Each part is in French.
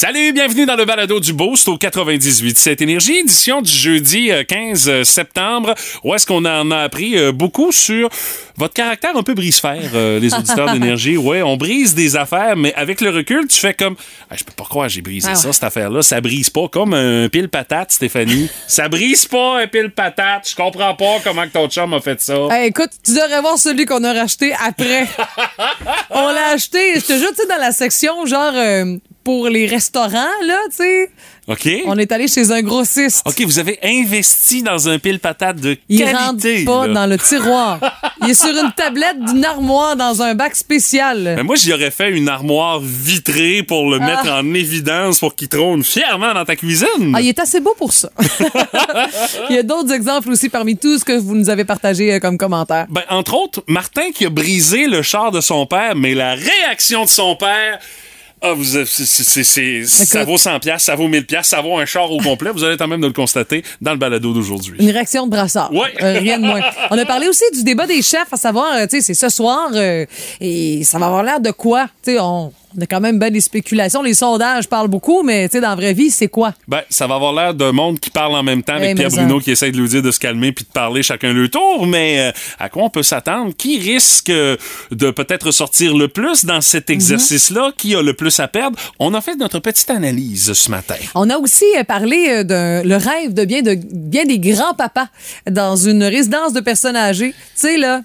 Salut, bienvenue dans le balado du Boost au 98 cette énergie, édition du jeudi euh, 15 euh, septembre, où est-ce qu'on en a appris euh, beaucoup sur votre caractère un peu brise-fer, euh, les auditeurs d'énergie? Ouais, on brise des affaires, mais avec le recul, tu fais comme, ah, je peux pas croire j'ai brisé Ah ça, cette affaire-là. Ça brise pas comme un pile patate, Stéphanie. ça brise pas un pile patate. Je comprends pas comment que ton chum a fait ça. Hey, écoute, tu devrais voir celui qu'on a racheté après. On l'a acheté, je te jure, tu sais, dans la section genre euh, pour les restaurants, là, tu sais. OK? On est allé chez un grossiste. OK, vous avez investi dans un pile patate de Il rentre qualité. pas là. dans le tiroir. Il est sur une tablette d'une armoire dans un bac spécial. Ben, moi, j'y aurais fait une armoire vitrée pour le mettre en évidence pour qu'il trône fièrement dans ta cuisine. Ah, il est assez beau pour ça. il y a d'autres exemples aussi parmi tout ce que vous nous avez partagé euh, comme commentaire. Ben, entre autres, Martin qui a brisé le char de son père, mais la réaction de son père. Ah, vous, c'est- c'est- c'est- ça vaut 100 pièces, ça vaut 1000 pièces, ça vaut un char au complet. Vous allez quand même de le constater dans le balado d'aujourd'hui. Une réaction de brassard. Ouais. Euh, rien de moins. On a parlé aussi du débat des chefs, à savoir, euh, tu sais, c'est ce soir euh, et ça va avoir l'air de quoi? Tu sais, on, on a quand même ben des spéculations. Les sondages parlent beaucoup, mais tu sais, dans la vraie vie, c'est quoi? Ben, ça va avoir l'air d'un monde qui parle en même temps avec Eh, Pierre Bruno ça. qui essaie de lui dire de se calmer puis de parler chacun le tour. Mais euh, à quoi on peut s'attendre? Qui risque euh, de peut-être sortir le plus dans cet exercice-là? Qui a le plus à perdre? On a fait notre petite analyse ce matin. On a aussi euh, parlé d'un le rêve de bien, de bien des grands-papas dans une résidence de personnes âgées. Tu sais, là.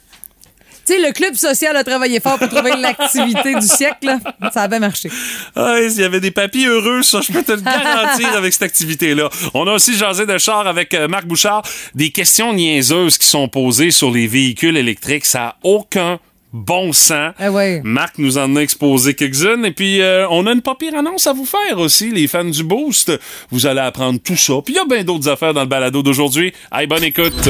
Tu sais, le club social a travaillé fort pour trouver l'activité du siècle. là. Ça a bien marché. Ah, il y avait des papis heureux, ça, je peux te le garantir avec cette activité-là. On a aussi jasé de char avec euh, Marc Bouchard. Des questions niaiseuses qui sont posées sur les véhicules électriques. Ça n'a aucun bon sens. Ah. Marc nous en a exposé quelques-unes. Et puis, euh, on a une pas pire annonce à vous faire aussi, les fans du Boost. Vous allez apprendre tout ça. Puis, il y a bien d'autres affaires dans le balado d'aujourd'hui. Allez, bonne écoute.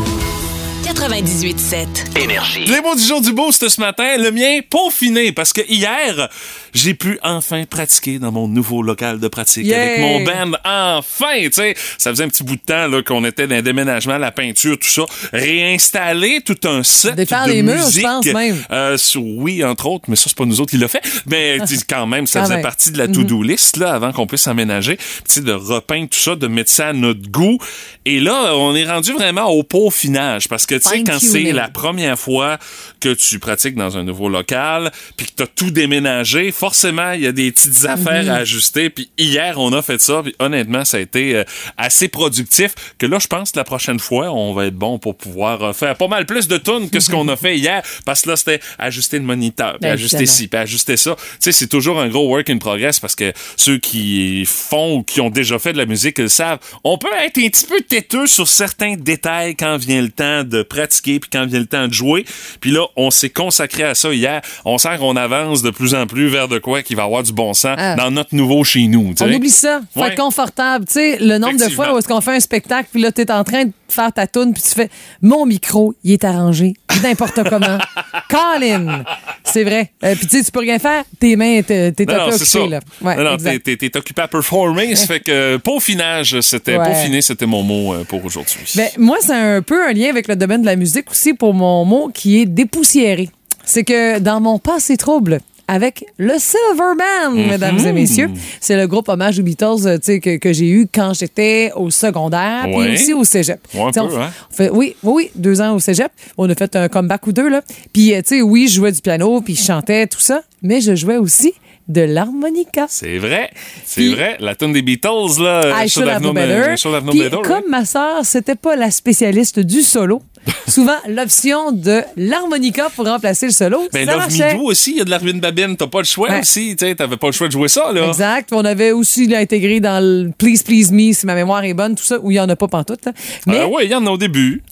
98.7. Énergie. Les mots du jour du Boost ce matin, le mien, peaufiné, parce que hier, j'ai pu enfin pratiquer dans mon nouveau local de pratique Yeah! avec mon band. Enfin, tu sais, ça faisait un petit bout de temps là, qu'on était dans un déménagement, la peinture, tout ça. Réinstaller tout un set Défaire de les murs, je musique. pense, même. Euh, sur- oui, entre autres, mais ça, c'est pas nous autres qui l'a fait. Mais sais, quand même, ça Quand faisait même. partie de la to-do list là, avant qu'on puisse aménager. Tu sais, de repeindre tout ça, de mettre ça à notre goût. Et là, on est rendu vraiment au peaufinage. Parce que, tu sais, quand c'est la première fois que tu pratiques dans un nouveau local, puis que tu as tout déménagé, forcément, il y a des petites affaires à ajuster. Puis hier, on a fait ça, puis honnêtement, ça a été euh, assez productif. Que là, je pense que la prochaine fois, on va être bon pour pouvoir euh, faire pas mal plus de tunes que ce qu'on a fait hier. Parce que là, c'était ajuster le moniteur, puis Ben, ajuster ci, puis ajuster ça. Tu sais, c'est toujours un gros work in progress parce que ceux qui font ou qui ont déjà fait de la musique le savent. On peut être un petit peu têteux sur certains détails quand vient le temps de pratiquer puis quand vient le temps de jouer. Puis là, on s'est consacré à ça hier. On sent qu'on avance de plus en plus vers de quoi qui va avoir du bon sens Ah. dans notre nouveau chez nous. tu On oublie ça. Faut Ouais. être confortable. Tu sais, le nombre de fois où est-ce qu'on fait un spectacle, puis là, t'es en train de faire ta toune, puis tu fais mon micro, il est arrangé n'importe comment. Colin! C'est vrai. Euh, puis tu sais, tu peux rien faire. Tes mains, t'es t'es Non, non, c'est ça. occupé, là. Ouais, non, non, t'es, occupé à performer. ça fait que peaufinage, c'était, Ouais. peaufiner, c'était mon mot euh, pour aujourd'hui. Ben, moi, c'est un peu un lien avec le domaine de la musique aussi pour mon mot qui est dépoussiéré. C'est que dans mon passé trouble, avec le Silverman, mesdames et messieurs. C'est le groupe hommage aux Beatles euh, que, que j'ai eu quand j'étais au secondaire, puis aussi au cégep. Ouais, un Tu sais, peu, on, hein? on fait, oui, oui, deux ans au cégep. On a fait un comeback ou deux. Puis, euh, tu sais, oui, je jouais du piano, puis je chantais, tout ça, mais je jouais aussi de l'harmonica. C'est vrai, c'est vrai. La tune des Beatles, là. I should have known better. Puis, comme ma sœur, c'était pas la spécialiste du solo. Souvent, l'option de l'harmonica pour remplacer le solo, Ben, ça Love. Me Do aussi, il y a de l'Arvin Babine. T'as pas le choix aussi. Tu t'avais pas le choix de jouer ça, là. Exact. On avait aussi intégré dans le Please Please Me, si ma mémoire est bonne, tout ça, où il y en a pas pantoute. hein. Mais ouais, il y en a au début.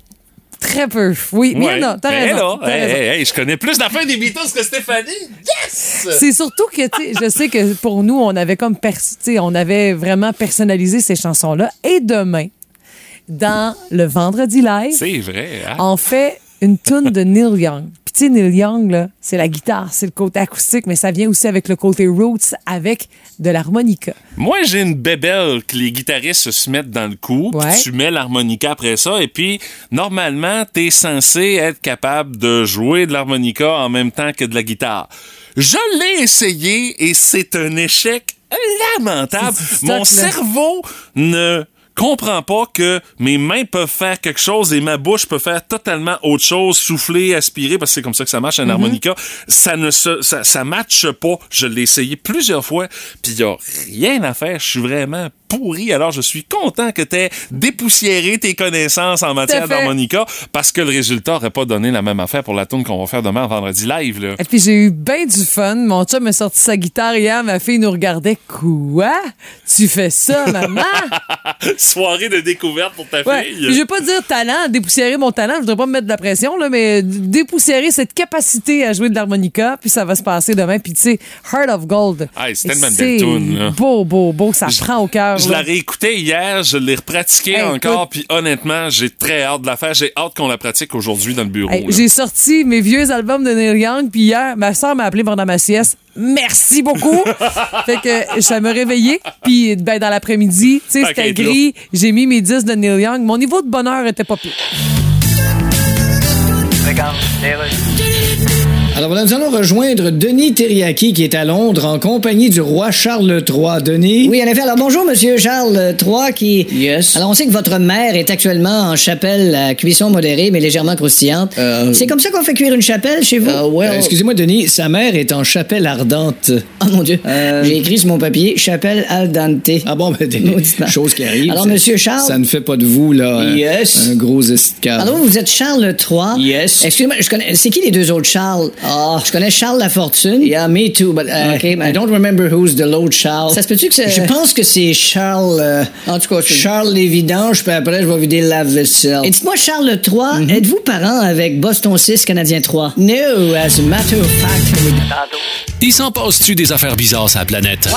Très peu. Oui, mais a. T'as raison. je connais plus d'affaires des Beatles que Stéphanie. Yes! C'est surtout que, tu sais, je sais que pour nous, on avait comme, pers- tu sais, on avait vraiment personnalisé ces chansons-là. Et demain, dans le Vendredi Live, C'est vrai. hein? on fait une tune de Neil Young. Puis tu sais, Neil Young, là, c'est la guitare, c'est le côté acoustique, mais ça vient aussi avec le côté roots, avec de l'harmonica. Moi, j'ai une bébelle que les guitaristes se mettent dans le cou. Ouais. Tu mets l'harmonica après ça. Et puis, normalement, t'es censé être capable de jouer de l'harmonica en même temps que de la guitare. Je l'ai essayé et c'est un échec lamentable. Mon cerveau ne comprend pas que mes mains peuvent faire quelque chose et ma bouche peut faire totalement autre chose, souffler, aspirer, parce que c'est comme ça que ça marche un harmonica. Ça ne se, ça, ça matche pas. Je l'ai essayé plusieurs fois, puis il y a rien à faire. Je suis vraiment pourri. Alors, je suis content que t'aies dépoussiéré tes connaissances en matière d'harmonica, parce que le résultat aurait pas donné la même affaire pour la tune qu'on va faire demain vendredi live, là. Et puis j'ai eu bien du fun. Mon chum a sorti sa guitare hier. Ma fille nous regardait. Quoi? Tu fais ça, maman? Soirée de découverte pour ta Ouais. fille. Je veux pas dire talent, dépoussiérer mon talent, je voudrais pas me mettre de la pression, là, mais dépoussiérer cette capacité à jouer de l'harmonica, puis ça va se passer demain. Puis tu sais, Heart of Gold. Ah, c'est tellement belle toune, là. Beau, beau, beau, ça Je- prend au cœur. Je là. la réécoutais hier, je l'ai repratiquée Hey, encore, puis honnêtement, j'ai très hâte de la faire. J'ai hâte qu'on la pratique aujourd'hui dans le bureau. Hey. J'ai sorti mes vieux albums de Neil Young, puis hier, ma soeur m'a appelé pendant ma sieste. Merci beaucoup. fait que ça m'a réveillé, puis ben, dans l'après-midi, tu sais, c'était gris. J'ai mis mes 10 de Neil Young. Mon niveau de bonheur était pas pire. Alors voilà, nous allons rejoindre Denis Terriaki qui est à Londres en compagnie du roi Charles III. Denis? Oui, en effet. Alors, bonjour, Monsieur Charles III, qui... Yes. Alors, on sait que votre mère est actuellement en chapelle à cuisson modérée, mais légèrement croustillante. Euh, C'est comme ça qu'on fait cuire une chapelle chez vous? Euh, Excusez-moi, Denis, sa mère est en chapelle ardente. Oh, mon Dieu. J'ai écrit sur mon papier, chapelle al dente. Ah bon, ben, des choses qui arrivent. Alors, ça- Monsieur Charles- Ça ne fait pas de vous, là, Yes. un, gros. Alors, vous êtes Charles III. Yes. Excusez-moi, je connais... C'est qui les deux autres Charles? Ah. Je connais Charles Lafortune. Yeah, me too, but uh, Okay, I don't remember who's the Lord Charles. Ça se peut-tu que c'est... Je pense que c'est Charles. euh, En tout cas, Charles les vidanges, puis après, je vais vider le lave-vaisselle. Et dites-moi, Charles III, Mhm. êtes-vous parent avec Boston 6, Canadien 3? No, as a matter of fact, Il s'en passe-tu des affaires bizarres sur la planète?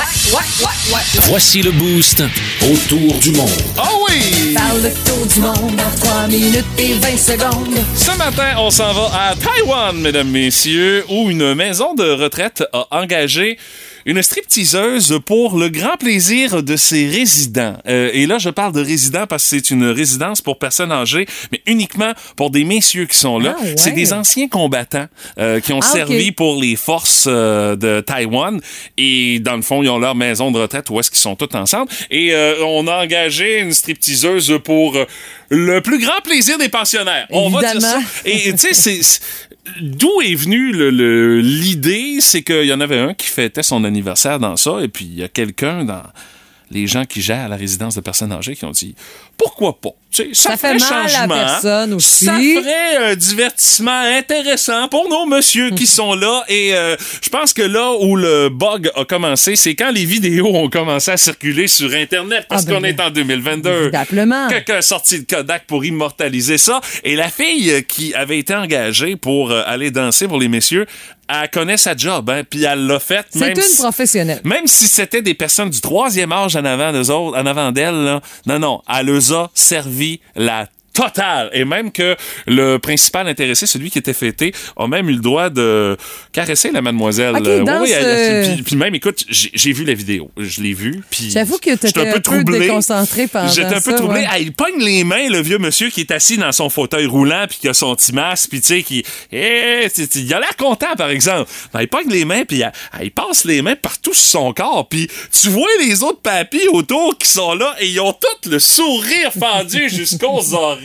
Voici le boost autour du monde. Ah oui! Parle le tour du monde en 3 minutes et 20 secondes. Ce matin, on s'en va à Taïwan, mesdames, messieurs, où une maison de retraite a engagé une stripteaseuse pour le grand plaisir de ses résidents. Euh, et là, je parle de résidents parce que c'est une résidence pour personnes âgées, mais uniquement pour des messieurs qui sont là. Ah ouais. C'est des anciens combattants euh, qui ont Ah, servi pour les forces euh, de Taïwan. Et dans le fond, ils ont leur maison de retraite où est-ce qu'ils sont tous ensemble. Et on a engagé une stripteaseuse pour le plus grand plaisir des pensionnaires. On va dire ça. Et tu sais, d'où est venue l'idée, c'est qu'il y en avait un qui fêtait son anniversaire dans ça, et puis il y a quelqu'un dans les gens qui gèrent la résidence de personnes âgées qui ont dit pourquoi pas? Tu sais, ça, Ça fait ferait mal à changement. personne aussi. Ça ferait un divertissement intéressant pour nos messieurs qui sont là. Et euh, je pense que là où le bug a commencé, c'est quand les vidéos ont commencé à circuler sur Internet parce Ah ben qu'on est en 2022. Évidemment. Quelqu'un a sorti le Kodak pour immortaliser ça. Et la fille euh, qui avait été engagée pour euh, aller danser pour les messieurs, elle connaît sa job, hein, puis elle l'a faite. C'est une si- professionnelle. même si c'était des personnes du troisième âge en avant d'eux autres, en avant d'elle, non, non, elle les servi la totale. Et même que le principal intéressé, celui qui était fêté, a même eu le droit de caresser la mademoiselle. Ok, Euh, oui, elle- euh, puis, puis même, écoute, j'ai vu la vidéo. Je l'ai vue. puis J'avoue que t'étais un peu déconcentré pendant J'étais un peu ça, troublé. ouais. Ah, il pogne les mains, le vieux monsieur qui est assis dans son fauteuil roulant, puis qui a son petit masque, puis tu sais, qui... Eh, il a l'air content, par exemple. Ben, il pogne les mains, puis il, il passe les mains partout sur son corps, puis tu vois les autres papis autour qui sont là, et ils ont tous le sourire fendu jusqu'aux oreilles.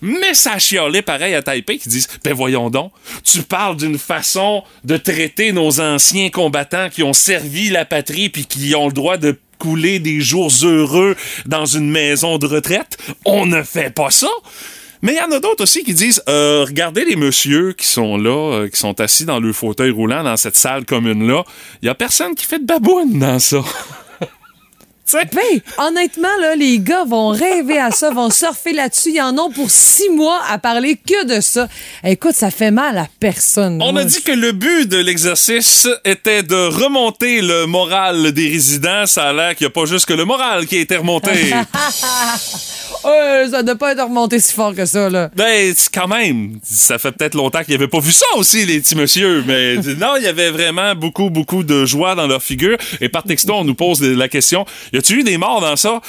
Mais ça a chialé pareil à Taipei qui disent Ben voyons donc, tu parles d'une façon de traiter nos anciens combattants qui ont servi la patrie puis qui ont le droit de couler des jours heureux dans une maison de retraite? On ne fait pas ça. Mais il y en a d'autres aussi qui disent euh, regardez les messieurs qui sont là, euh, qui sont assis dans le fauteuil roulant dans cette salle commune-là. Il y a personne qui fait de baboune dans ça. Sais? Ben, honnêtement, là, les gars vont rêver à ça, vont surfer là-dessus. Ils en ont pour six mois à parler que de ça. Écoute, ça fait mal à personne. On Moi, a dit que le but de l'exercice était de remonter le moral des résidents. Ça a l'air qu'il n'y a pas juste que le moral qui a été remonté. Euh, ça ne pas être remonté si fort que ça, là. Ben, c'est quand même, ça fait peut-être longtemps qu'ils n'avaient pas vu ça aussi, les petits monsieur. Mais non, il y avait vraiment beaucoup, beaucoup de joie dans leur figure. Et par texto, on nous pose la question, y a-tu eu des morts dans ça?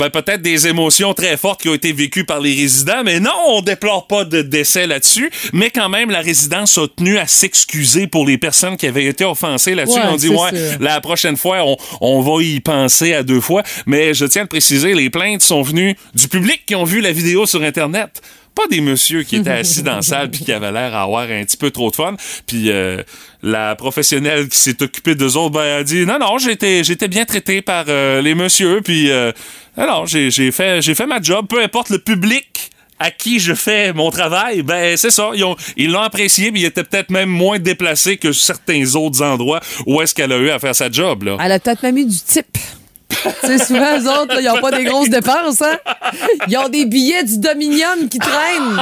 Ben, peut-être des émotions très fortes qui ont été vécues par les résidents, mais non, on déplore pas de décès là-dessus. Mais quand même, la résidence a tenu à s'excuser pour les personnes qui avaient été offensées là-dessus. Ouais, on dit, ouais, sûr. la prochaine fois, on, on va y penser à deux fois. Mais je tiens à le préciser, les plaintes sont venues du public qui ont vu la vidéo sur Internet. Pas des messieurs qui étaient assis dans la salle puis qui avaient l'air d'avoir un petit peu trop de fun. Puis euh, la professionnelle qui s'est occupée d'eux autres, ben, a dit non, non, j'étais, j'étais bien traité par euh, les messieurs. Puis euh, alors, j'ai, j'ai fait, j'ai fait ma job. Peu importe le public à qui je fais mon travail, ben c'est ça. Ils ont, ils l'ont apprécié, mais il était peut-être même moins déplacé que certains autres endroits où est-ce qu'elle a eu à faire sa job là. Elle a peut-être même eu du type. tu sais, souvent, eux autres, là, ils n'ont pas des grosses dépenses, hein? Ils ont des billets du Dominion qui traînent.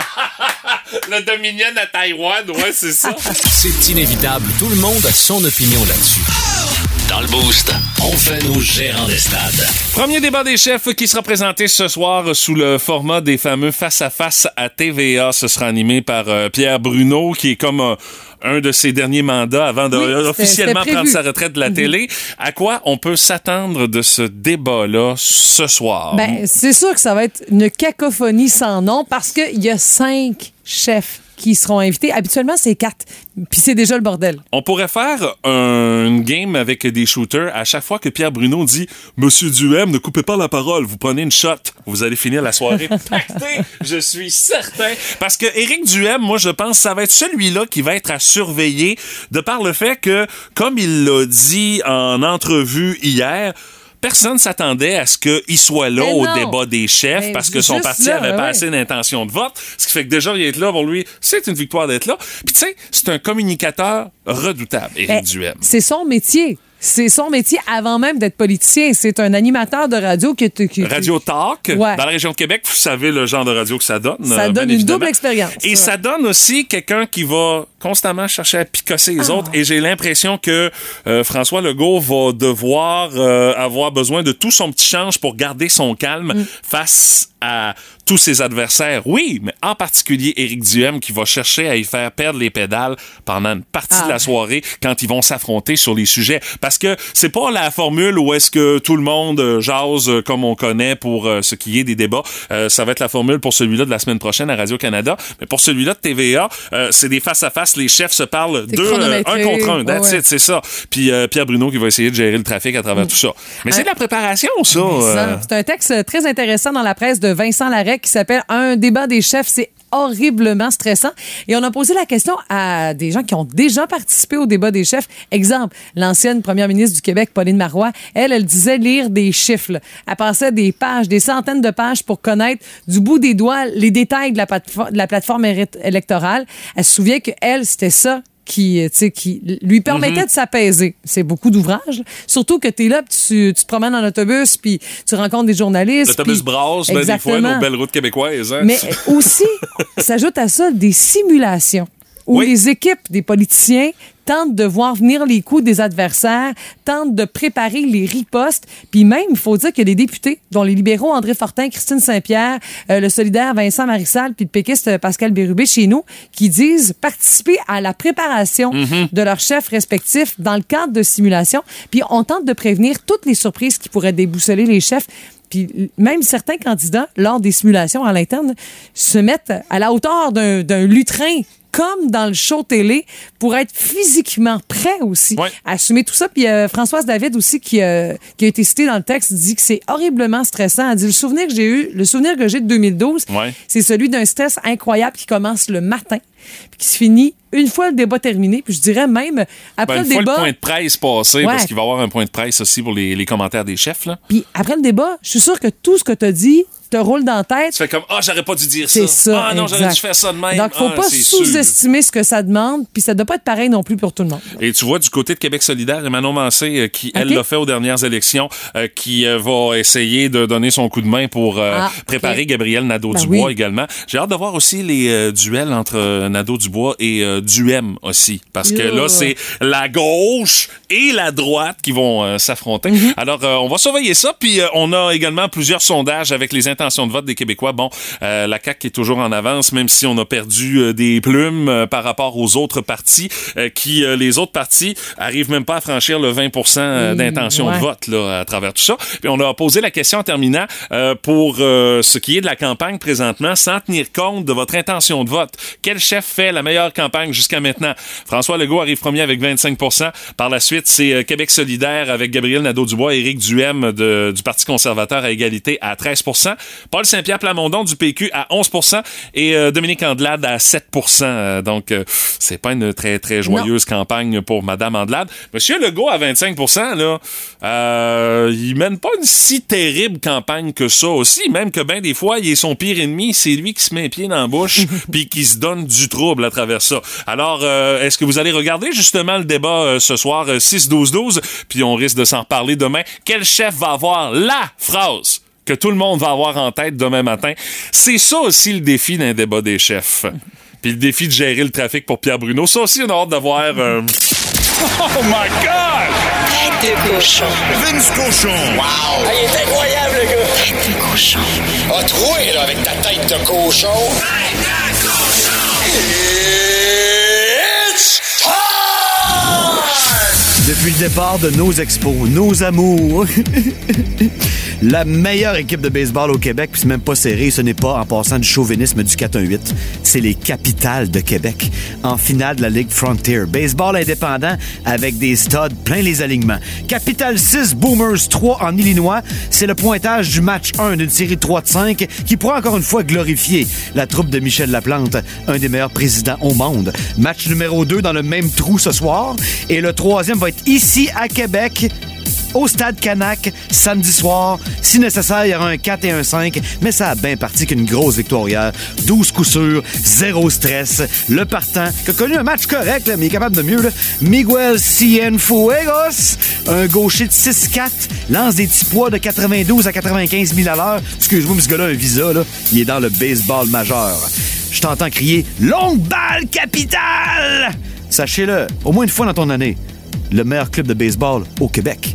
Le Dominion à Taïwan, ouais, c'est ça. C'est inévitable. Tout le monde a son opinion là-dessus. Dans le Boost, on fait nos gérants des stades. Premier débat des chefs qui sera présenté ce soir sous le format des fameux face-à-face à TVA. Ce sera animé par euh, Pierre Bruno, qui est comme euh, un de ses derniers mandats avant de Oui, officiellement prendre. Mhm. sa retraite de la télé. À quoi on peut s'attendre de ce débat-là ce soir? Ben, c'est sûr que ça va être une cacophonie sans nom parce qu'il y a cinq chefs qui seront invités. Habituellement, c'est quatre. Puis c'est déjà le bordel. On pourrait faire un- une game avec des shooters à chaque fois que Pierre Bruno dit Monsieur Duhem, ne coupez pas la parole, vous prenez une shot, vous allez finir la soirée je suis certain. Parce que Éric Duhem, moi je pense, ça va être celui-là qui va être à surveiller de par le fait que, comme il l'a dit en entrevue hier, Personne s'attendait à ce qu'il soit là au débat des chefs Mais parce que son parti là, avait pas ouais. assez d'intention de vote. Ce qui fait que déjà, il est là pour lui. C'est une victoire d'être là. Puis tu sais, c'est un communicateur redoutable, Éric Ben, Duhem. C'est son métier. C'est son métier avant même d'être politicien. C'est un animateur de radio qui... qui- Radio Talk, Ouais. dans la région de Québec, vous savez le genre de radio que ça donne. Ça euh, donne une double expérience. Et Ouais. ça donne aussi quelqu'un qui va constamment chercher à picosser Ah. les autres. Et j'ai l'impression que euh, François Legault va devoir euh, avoir besoin de tout son petit change pour garder son calme Mm. face à tous ses adversaires. Oui, mais en particulier Éric Duhem qui va chercher à y faire perdre les pédales pendant une partie Ah. de la soirée quand ils vont s'affronter sur les sujets. Parce que c'est pas la formule où est-ce que tout le monde euh, jase euh, comme on connaît pour euh, ce qui est des débats. Euh, ça va être la formule pour celui-là de la semaine prochaine à Radio-Canada. Mais pour celui-là de TVA, euh, c'est des face-à-face. Les chefs se parlent deux, euh, un contre un. That's Ouais, it, c'est ça. Puis Pierre Bruno qui va essayer de gérer le trafic à travers tout ça. Mais c'est de la préparation, ça. Ça, C'est un texte très intéressant dans la presse de Vincent Larec qui s'appelle Un débat des chefs. C'est horriblement stressant. Et on a posé la question à des gens qui ont déjà participé au débat des chefs. Exemple, l'ancienne première ministre du Québec, Pauline Marois, elle, elle disait lire des chiffres. Elle passait des pages, des centaines de pages pour connaître du bout des doigts les détails de la, platefo- de la plateforme électorale. Elle se souvient que elle, c'était ça qui, euh, tu sais, qui lui permettait de s'apaiser. C'est beaucoup d'ouvrages. Surtout que tu es là, tu, tu te promènes en autobus, puis tu rencontres des journalistes. L'autobus brasse, ben, des fois, nos belles routes québécoises. Hein? Mais aussi, s'ajoute à ça des simulations où Oui. les équipes des politiciens tentent de voir venir les coups des adversaires, tentent de préparer les ripostes. Puis même, il faut dire que les députés, dont les libéraux André Fortin, Christine Saint-Pierre, euh, le solidaire Vincent Marissal, puis le péquiste Pascal Bérubé chez nous, qui disent participer à la préparation de leurs chefs respectifs dans le cadre de simulations. Puis on tente de prévenir toutes les surprises qui pourraient déboussoler les chefs. Puis même certains candidats, lors des simulations à l'interne, se mettent à la hauteur d'un lutrin comme dans le show télé pour être physiquement prêt aussi Ouais. à assumer tout ça. Puis euh, Françoise David aussi, qui, euh, qui a été citée dans le texte, dit que c'est horriblement stressant. Elle dit le souvenir que j'ai eu, le souvenir que j'ai de 2012, Ouais. c'est celui d'un stress incroyable qui commence le matin puis qui se finit une fois le débat terminé. Puis je dirais même après Ben, une le fois débat... le point de presse passé, Ouais. parce qu'il va y avoir un point de presse aussi pour les, les commentaires des chefs, là. Puis après le débat, je suis sûre que tout ce que tu as dit te roule dans la tête. Tu fais comme, ah, j'aurais pas dû dire ça. C'est ça. Ah, non, j'aurais dû faire ça de même. Donc, faut Ah, pas sous-estimer ce que ça demande, puis ça doit pas être pareil non plus pour tout le monde. Et tu vois, du côté de Québec solidaire, Emmanuel Mancé, euh, qui, elle, l'a fait aux dernières élections, euh, qui euh, va essayer de donner son coup de main pour Ah, préparer ok. Gabriel Nadeau-Dubois Ben oui. également. J'ai hâte de voir aussi les duels entre Nadeau-Dubois et Duhem aussi. Parce que là, c'est la gauche et la droite qui vont s'affronter. Mhm. Alors, on va surveiller ça. Puis, on a également plusieurs sondages avec les intentions de vote des Québécois. Bon, euh, la CAQ est toujours en avance, même si on a perdu euh, des plumes euh, par rapport aux autres partis, euh, qui euh, les autres partis arrivent même pas à franchir le 20 euh, d'intention ouais. de vote là, à travers tout ça. Puis on a posé la question en terminant euh, pour ce qui est de la campagne présentement, sans tenir compte de votre intention de vote. Quel chef fait la meilleure campagne jusqu'à maintenant? François Legault arrive premier avec 25 Par la suite, c'est Québec solidaire avec Gabriel Nadeau-Dubois et Éric Duhem de- du Parti conservateur à égalité à 13 Paul Saint-Pierre Plamondon du PQ à 11% et euh, Dominique Andelade à 7% Euh, Donc, euh, c'est pas une très, très joyeuse campagne pour Madame Andelade. Monsieur Legault à 25% là, euh, il mène pas une si terrible campagne que ça aussi, même que ben des fois, il est son pire ennemi, c'est lui qui se met un pied dans la bouche puis qui se donne du trouble à travers ça. Alors, est-ce que vous allez regarder justement le débat ce soir euh, 6-12-12, puis on risque de s'en reparler demain. Quel chef va avoir la phrase? Que tout le monde va avoir en tête demain matin? C'est ça aussi le défi d'un débat des chefs. Puis le défi de gérer le trafic pour Pierre Bruno. Ça aussi, on a hâte de voir. euh, Oh my God! Tête de cochon. Vince Cochon. Wow! il est incroyable, le gars! Tête de cochon. A troué, là, avec ta tête de cochon. Tête de cochon! It's time! Depuis le départ de nos expos, nos amours, la meilleure équipe de baseball au Québec, puis même pas serré, ce n'est pas en passant du chauvinisme du 4-1-8, c'est les capitales de Québec, en finale de la Ligue Frontier. Baseball indépendant avec des studs plein les alignements. Capital 6, Boomers 3 en Illinois, c'est le pointage du match 1 d'une série de 3 de 5 qui pourra encore une fois glorifier la troupe de Michel Laplante, un des meilleurs présidents au monde. Match numéro 2 dans le même trou ce soir, et le troisième va être ici à Québec au Stade Canac, samedi soir. Si nécessaire, il y aura un 4 et un 5, mais ça a bien parti qu'une grosse victoire hier. 12 coups sûrs, zéro stress. Le partant, qui a connu un match correct, mais il est capable de mieux. Miguel Cienfuegos, un gaucher de 6-4, lance des petits poids de 92 à 95 000 à l'heure. Excuse-moi, mais ce gars-là a un visa. Il est dans le baseball majeur. Je t'entends crier « Longue balle capitale !» Sachez-le, au moins une fois dans ton année, le meilleur club de baseball au Québec.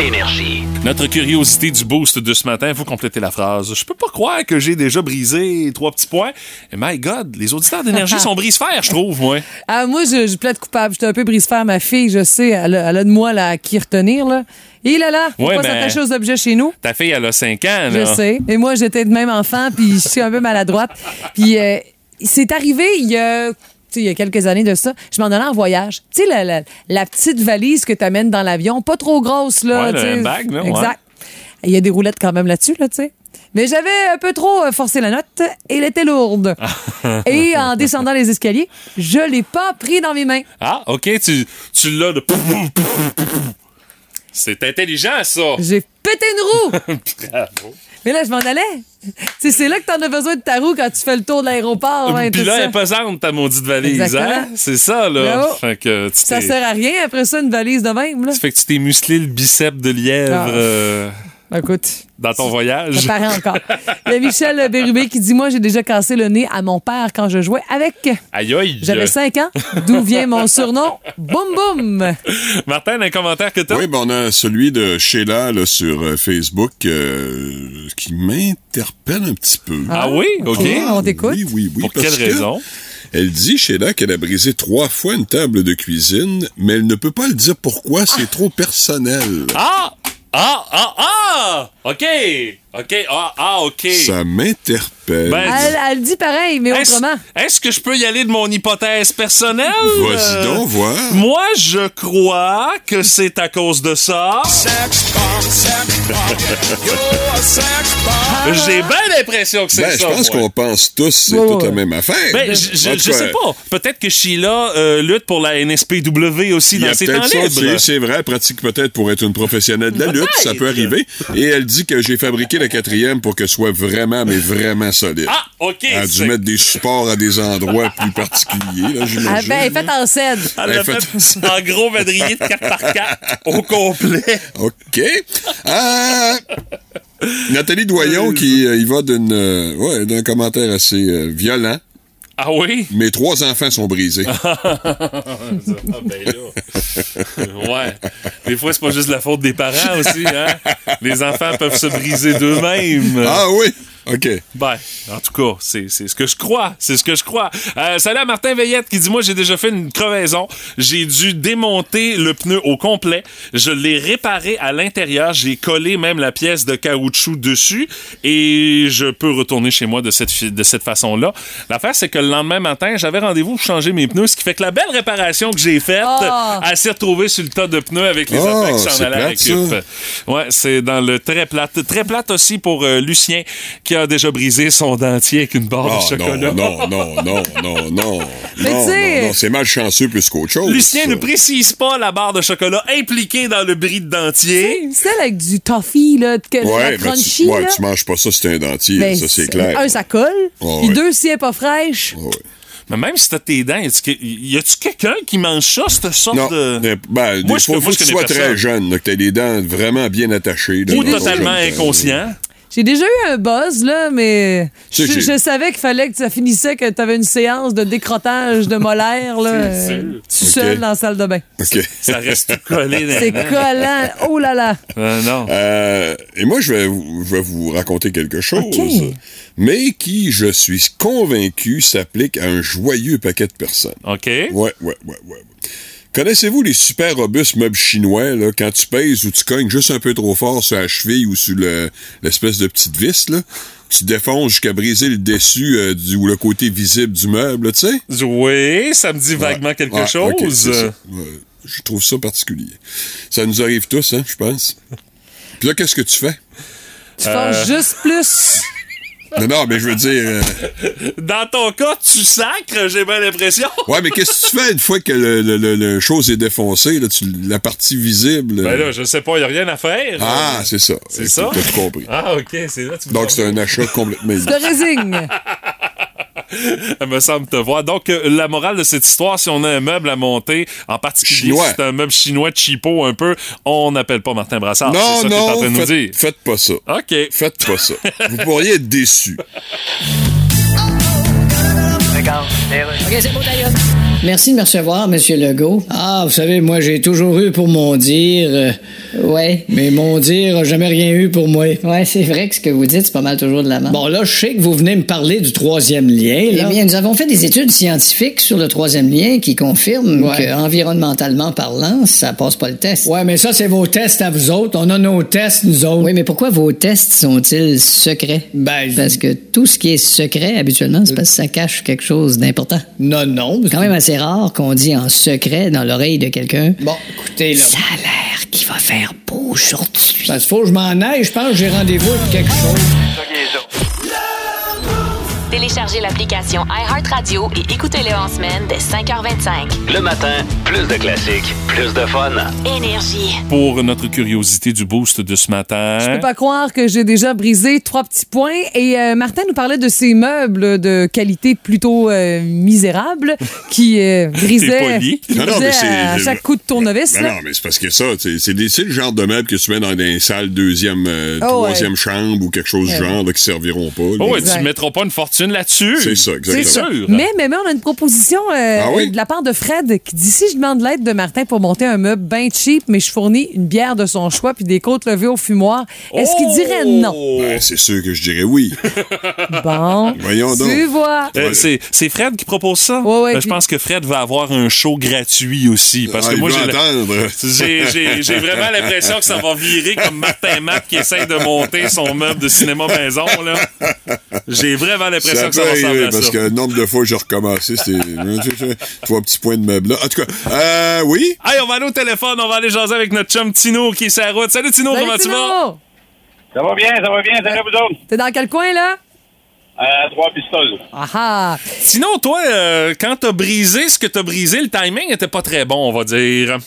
Énergie. Notre curiosité du boost de ce matin, vous complétez la phrase. Je peux pas croire que j'ai déjà brisé trois petits points. Et my God, les auditeurs d'énergie sont brise-fer, je trouve, moi. Ah, moi, je, je plaide coupable. J'étais un peu brise-fer. Ma fille, je sais, elle a, elle a de moi là, à qui retenir. Là. Et là là, Ouais, pas ben- s'attacher aux objets chez nous. Ta fille, elle a 5 ans, Je sais. Et moi, j'étais de même enfant, puis je suis un peu maladroite. Puis euh, c'est arrivé il y a. il y a quelques années de ça, je m'en allais en voyage. Tu sais, la, la- la petite valise que tu amènes dans l'avion, pas trop grosse, là. Ouais, le là, ouais. Exact. Il y a des roulettes quand même là-dessus, là, tu sais. Mais j'avais un peu trop euh, forcé la note et elle était lourde. et en descendant les escaliers, je l'ai pas pris dans mes mains. Ah, OK, tu, tu l'as de... C'est intelligent, ça. J'ai pété une roue. Bravo. Mais là, je m'en allais. C'est là que t'en as besoin de ta roue quand tu fais le tour de l'aéroport. hein, Puis là, ça. elle est pesante, ta maudite valise, hein? C'est ça, là. Fait que Ça sert à rien après ça, une valise de même. Là. Ça fait que tu t'es musclé le bicep de lièvre Ah. euh, Écoute, dans ton voyage. ça paraît encore. Il y a Michel Bérubé qui dit Moi, j'ai déjà cassé le nez à mon père quand je jouais avec. Aïe, aïe. J'avais 5 ans. D'où vient mon surnom? Boum Boum. Martin, un commentaire que t'as? Oui, ben on a celui de Sheila là, sur euh, Facebook euh, qui m'interpelle un petit peu. Ah oui? OK. On t'écoute. Oui, oui, oui. Pour parce quelle que raison? Elle dit, Sheila, qu'elle a brisé trois fois une table de cuisine, mais elle ne peut pas le dire pourquoi, c'est trop personnel. Ah! Ah! Ah! Ah! OK! OK. Ah, ah OK. Ça m'interpelle. Ben, Elle, elle dit pareil, mais Est-ce autrement. est-ce que je peux y aller de mon hypothèse personnelle? Vas-y Euh, donc, voir. Moi, je crois que c'est à cause de ça. J'ai bien l'impression que c'est Ben, ça. je pense moi. qu'on pense tous, c'est Ouais, toute ouais. la même affaire. Ben, je, sais pas. Peut-être que Sheila euh, lutte pour la NSPW aussi Il dans ses temps libres. c'est- vrai, pratique peut-être pour être une professionnelle de la lutte, ça peut arriver. Et elle dit que j'ai fabriqué la quatrième pour qu'elle soit vraiment, mais vraiment solide. Ah, OK. Elle a dû mettre des supports à des endroits plus particuliers, là, Ah, j'imagine. ben, faite en scène. Elle l'a Elle fait- fait en gros madrier de 4 par 4 au complet. OK. Euh, Nathalie Doyon qui euh, y va d'une, euh, ouais, d'un commentaire assez euh, violent. Ah oui? Mes trois enfants sont brisés. Ah ben là. Ouais. Des fois, c'est pas juste la faute des parents aussi, hein? Les enfants peuvent se briser d'eux-mêmes. ah oui? OK. Ben, en tout cas, c'est c'est ce que je crois. C'est ce que je crois. Euh, salut à Martin Veillette qui dit Moi, j'ai déjà fait une crevaison. J'ai dû démonter le pneu au complet. Je l'ai réparé à l'intérieur. J'ai collé même la pièce de caoutchouc dessus et je peux retourner chez moi de cette, fi- de cette façon-là. L'affaire, c'est que le lendemain matin, j'avais rendez-vous pour changer mes pneus, ce qui fait que la belle réparation que j'ai faite, Ah! elle s'est retrouvée sur le tas de pneus avec les enfants qui s'en allaient à. Ouais, c'est dans le très plate. Très plate aussi pour euh, Lucien qui a déjà brisé son dentier avec une barre Ah, de chocolat. non, non, non, non, non, non. Mais non, non, non, c'est malchanceux plus qu'autre chose. Lucien ça. ne précise pas la barre de chocolat impliquée dans le bris de dentier. Celle avec du toffee, là, que Ouais, la crunchy, tu, ouais, là. tu manges pas ça, c'est un dentier, Ben, ça c'est clair. Un, ça colle. Ouais, Puis ouais. deux, si elle est pas fraîche. Ouais. Mais même si t'as tes dents, y a-tu que- y a-tu quelqu'un qui mange ça, cette sorte Non, de. ben, Moi, il je- faut, je que tu sois très jeune, là, que tu aies les dents vraiment bien attachées. là, Ou totalement temps. J'ai déjà eu un buzz, là, mais je, savais qu'il fallait que ça finissait, que tu avais une séance de décrottage de molaires, là, euh, tout seul dans la salle de bain. OK. Ça reste tout collé C'est collant. Oh là là. Euh, non. Euh, et moi, je vais, vous- je vais vous raconter quelque chose, mais qui, je suis convaincu, s'applique à un joyeux paquet de personnes. OK. Ouais, ouais, ouais, ouais. ouais. Connaissez-vous les super robustes meubles chinois, là, quand tu pèses ou tu cognes juste un peu trop fort sur la cheville ou sur le- l'espèce de petite vis, là? Tu défonces jusqu'à briser le dessus euh, du, ou le côté visible du meuble, là, tu sais? Oui, ça me dit vaguement Ouais. quelque Ouais, chose. Ouais, je trouve ça particulier. Ça nous arrive tous, hein, je pense. Puis là, qu'est-ce que tu fais? Tu Euh. fasses juste plus. Non, non, mais je veux dire... euh, Dans ton cas, tu sacres, j'ai bien l'impression. Ouais, mais qu'est-ce que tu fais une fois que le, le, le- le chose est défoncé, là, tu, la partie visible... Ben là, je sais pas, y a rien à faire. Ah, c'est ça. C'est ça? T'as tout compris. Ah, OK, c'est là tu Donc, c'est un achat complètement Tu te résignes. Elle me semble te voir. Donc, euh, la morale de cette histoire, si on a un meuble à monter, en particulier Chinois. si c'est un meuble chinois cheapo un peu, on n'appelle pas Martin Brassard. Non, que en train non, nous dire. faites, pas ça. OK. Faites pas ça. Vous pourriez être déçu. Merci de me recevoir, Monsieur Legault. Ah, vous savez, moi, j'ai toujours eu pour mon dire. euh, Ouais. mais mon dire jamais rien eu pour moi. Ouais, c'est vrai que ce que vous dites, c'est pas mal toujours de la merde. Bon, là, je sais que vous venez me parler du troisième lien, Eh bien, nous avons fait des études scientifiques sur le troisième lien qui confirment Ouais. que, environnementalement parlant, ça passe pas le test. Ouais, mais ça, c'est vos tests à vous autres. On a nos tests, nous autres. Oui, mais pourquoi vos tests sont-ils secrets? Ben, Parce que tout ce qui est secret, habituellement, c'est parce que ça cache quelque chose d'important. non, non. C'est quand même assez rare qu'on dit en secret dans l'oreille de quelqu'un. Bon, écoutez, là. Ça a l'air qu'il va faire beau aujourd'hui. Parce qu'il faut que je m'en aille. Je pense que j'ai rendez-vous avec quelque chose. Téléchargez l'application iHeartRadio et écoutez-le en semaine dès 5h25. Le matin, plus de classiques, plus de fun. Énergie. Pour notre curiosité du boost de ce matin. Je peux pas croire que j'ai déjà brisé trois petits points. Et euh, Martin nous parlait de ces meubles de qualité plutôt euh, misérable qui euh, brisaient, Non, non, mais c'est- à chaque coup de tournevis. Non, non, mais c'est parce que ça, c'est le genre de meubles que tu mets dans des salles deuxième, euh, Oh, troisième chambre ou quelque chose du genre là, qui serviront pas. là. Oh, ouais, tu mettras pas une fortune là-dessus. C'est ça, exactement. C'est sûr. Mais, mais, mais on a une proposition euh, Ah oui? de la part de Fred qui dit si je demande l'aide de Martin pour monter un meuble bien cheap, mais je fournis une bière de son choix puis des côtes levées au fumoir, est-ce qu'il dirait non? Ben, c'est sûr que je dirais oui. Bon, Voyons donc. tu vois. Euh, c'est, c'est Fred qui propose ça? Ouais, ouais, Ben, je pense que Fred va avoir un show gratuit aussi. Parce Ah, que moi, j'ai, la- entendre. j'ai, j'ai- j'ai vraiment l'impression que ça va virer comme Martin Matt qui essaye de monter son meuble de cinéma maison. Là. J'ai vraiment l'impression Ça que ça peut va ressembler arriver à parce ça. que le nombre de fois que j'ai recommencé, c'était trois petits points de meubles là. En tout cas, euh, oui? Hey, on va aller au téléphone, on va aller jaser avec notre chum Tino qui est sur la route. Salut Tino, Salut, comment tu vas? Tino! Ça va bien, ça va bien, salut vous autres? T'es dans quel coin, là? À trois pistoles. Ah ah! Sinon, toi, euh, quand t'as brisé ce que t'as brisé, le timing était pas très bon, on va dire.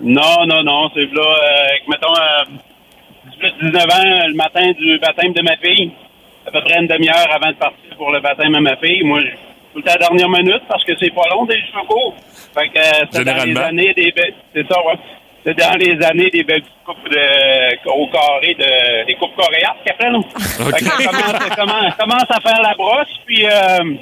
Non, non, non, c'est là, euh, mettons, euh, 18-19 ans, le matin du baptême de ma fille, peu près une demi-heure avant de partir pour le baptême de ma fille. Moi, je tout à la dernière minute parce que c'est pas long des cheveux courts. Fait que euh, c'est dans les années des be- c'est ça, ouais. C'est dans les années des belles coupes de, au carré, de, des coupes coréennes qu'ils appellent. Fait que ça commence, commence, commence à faire la brosse, puis euh,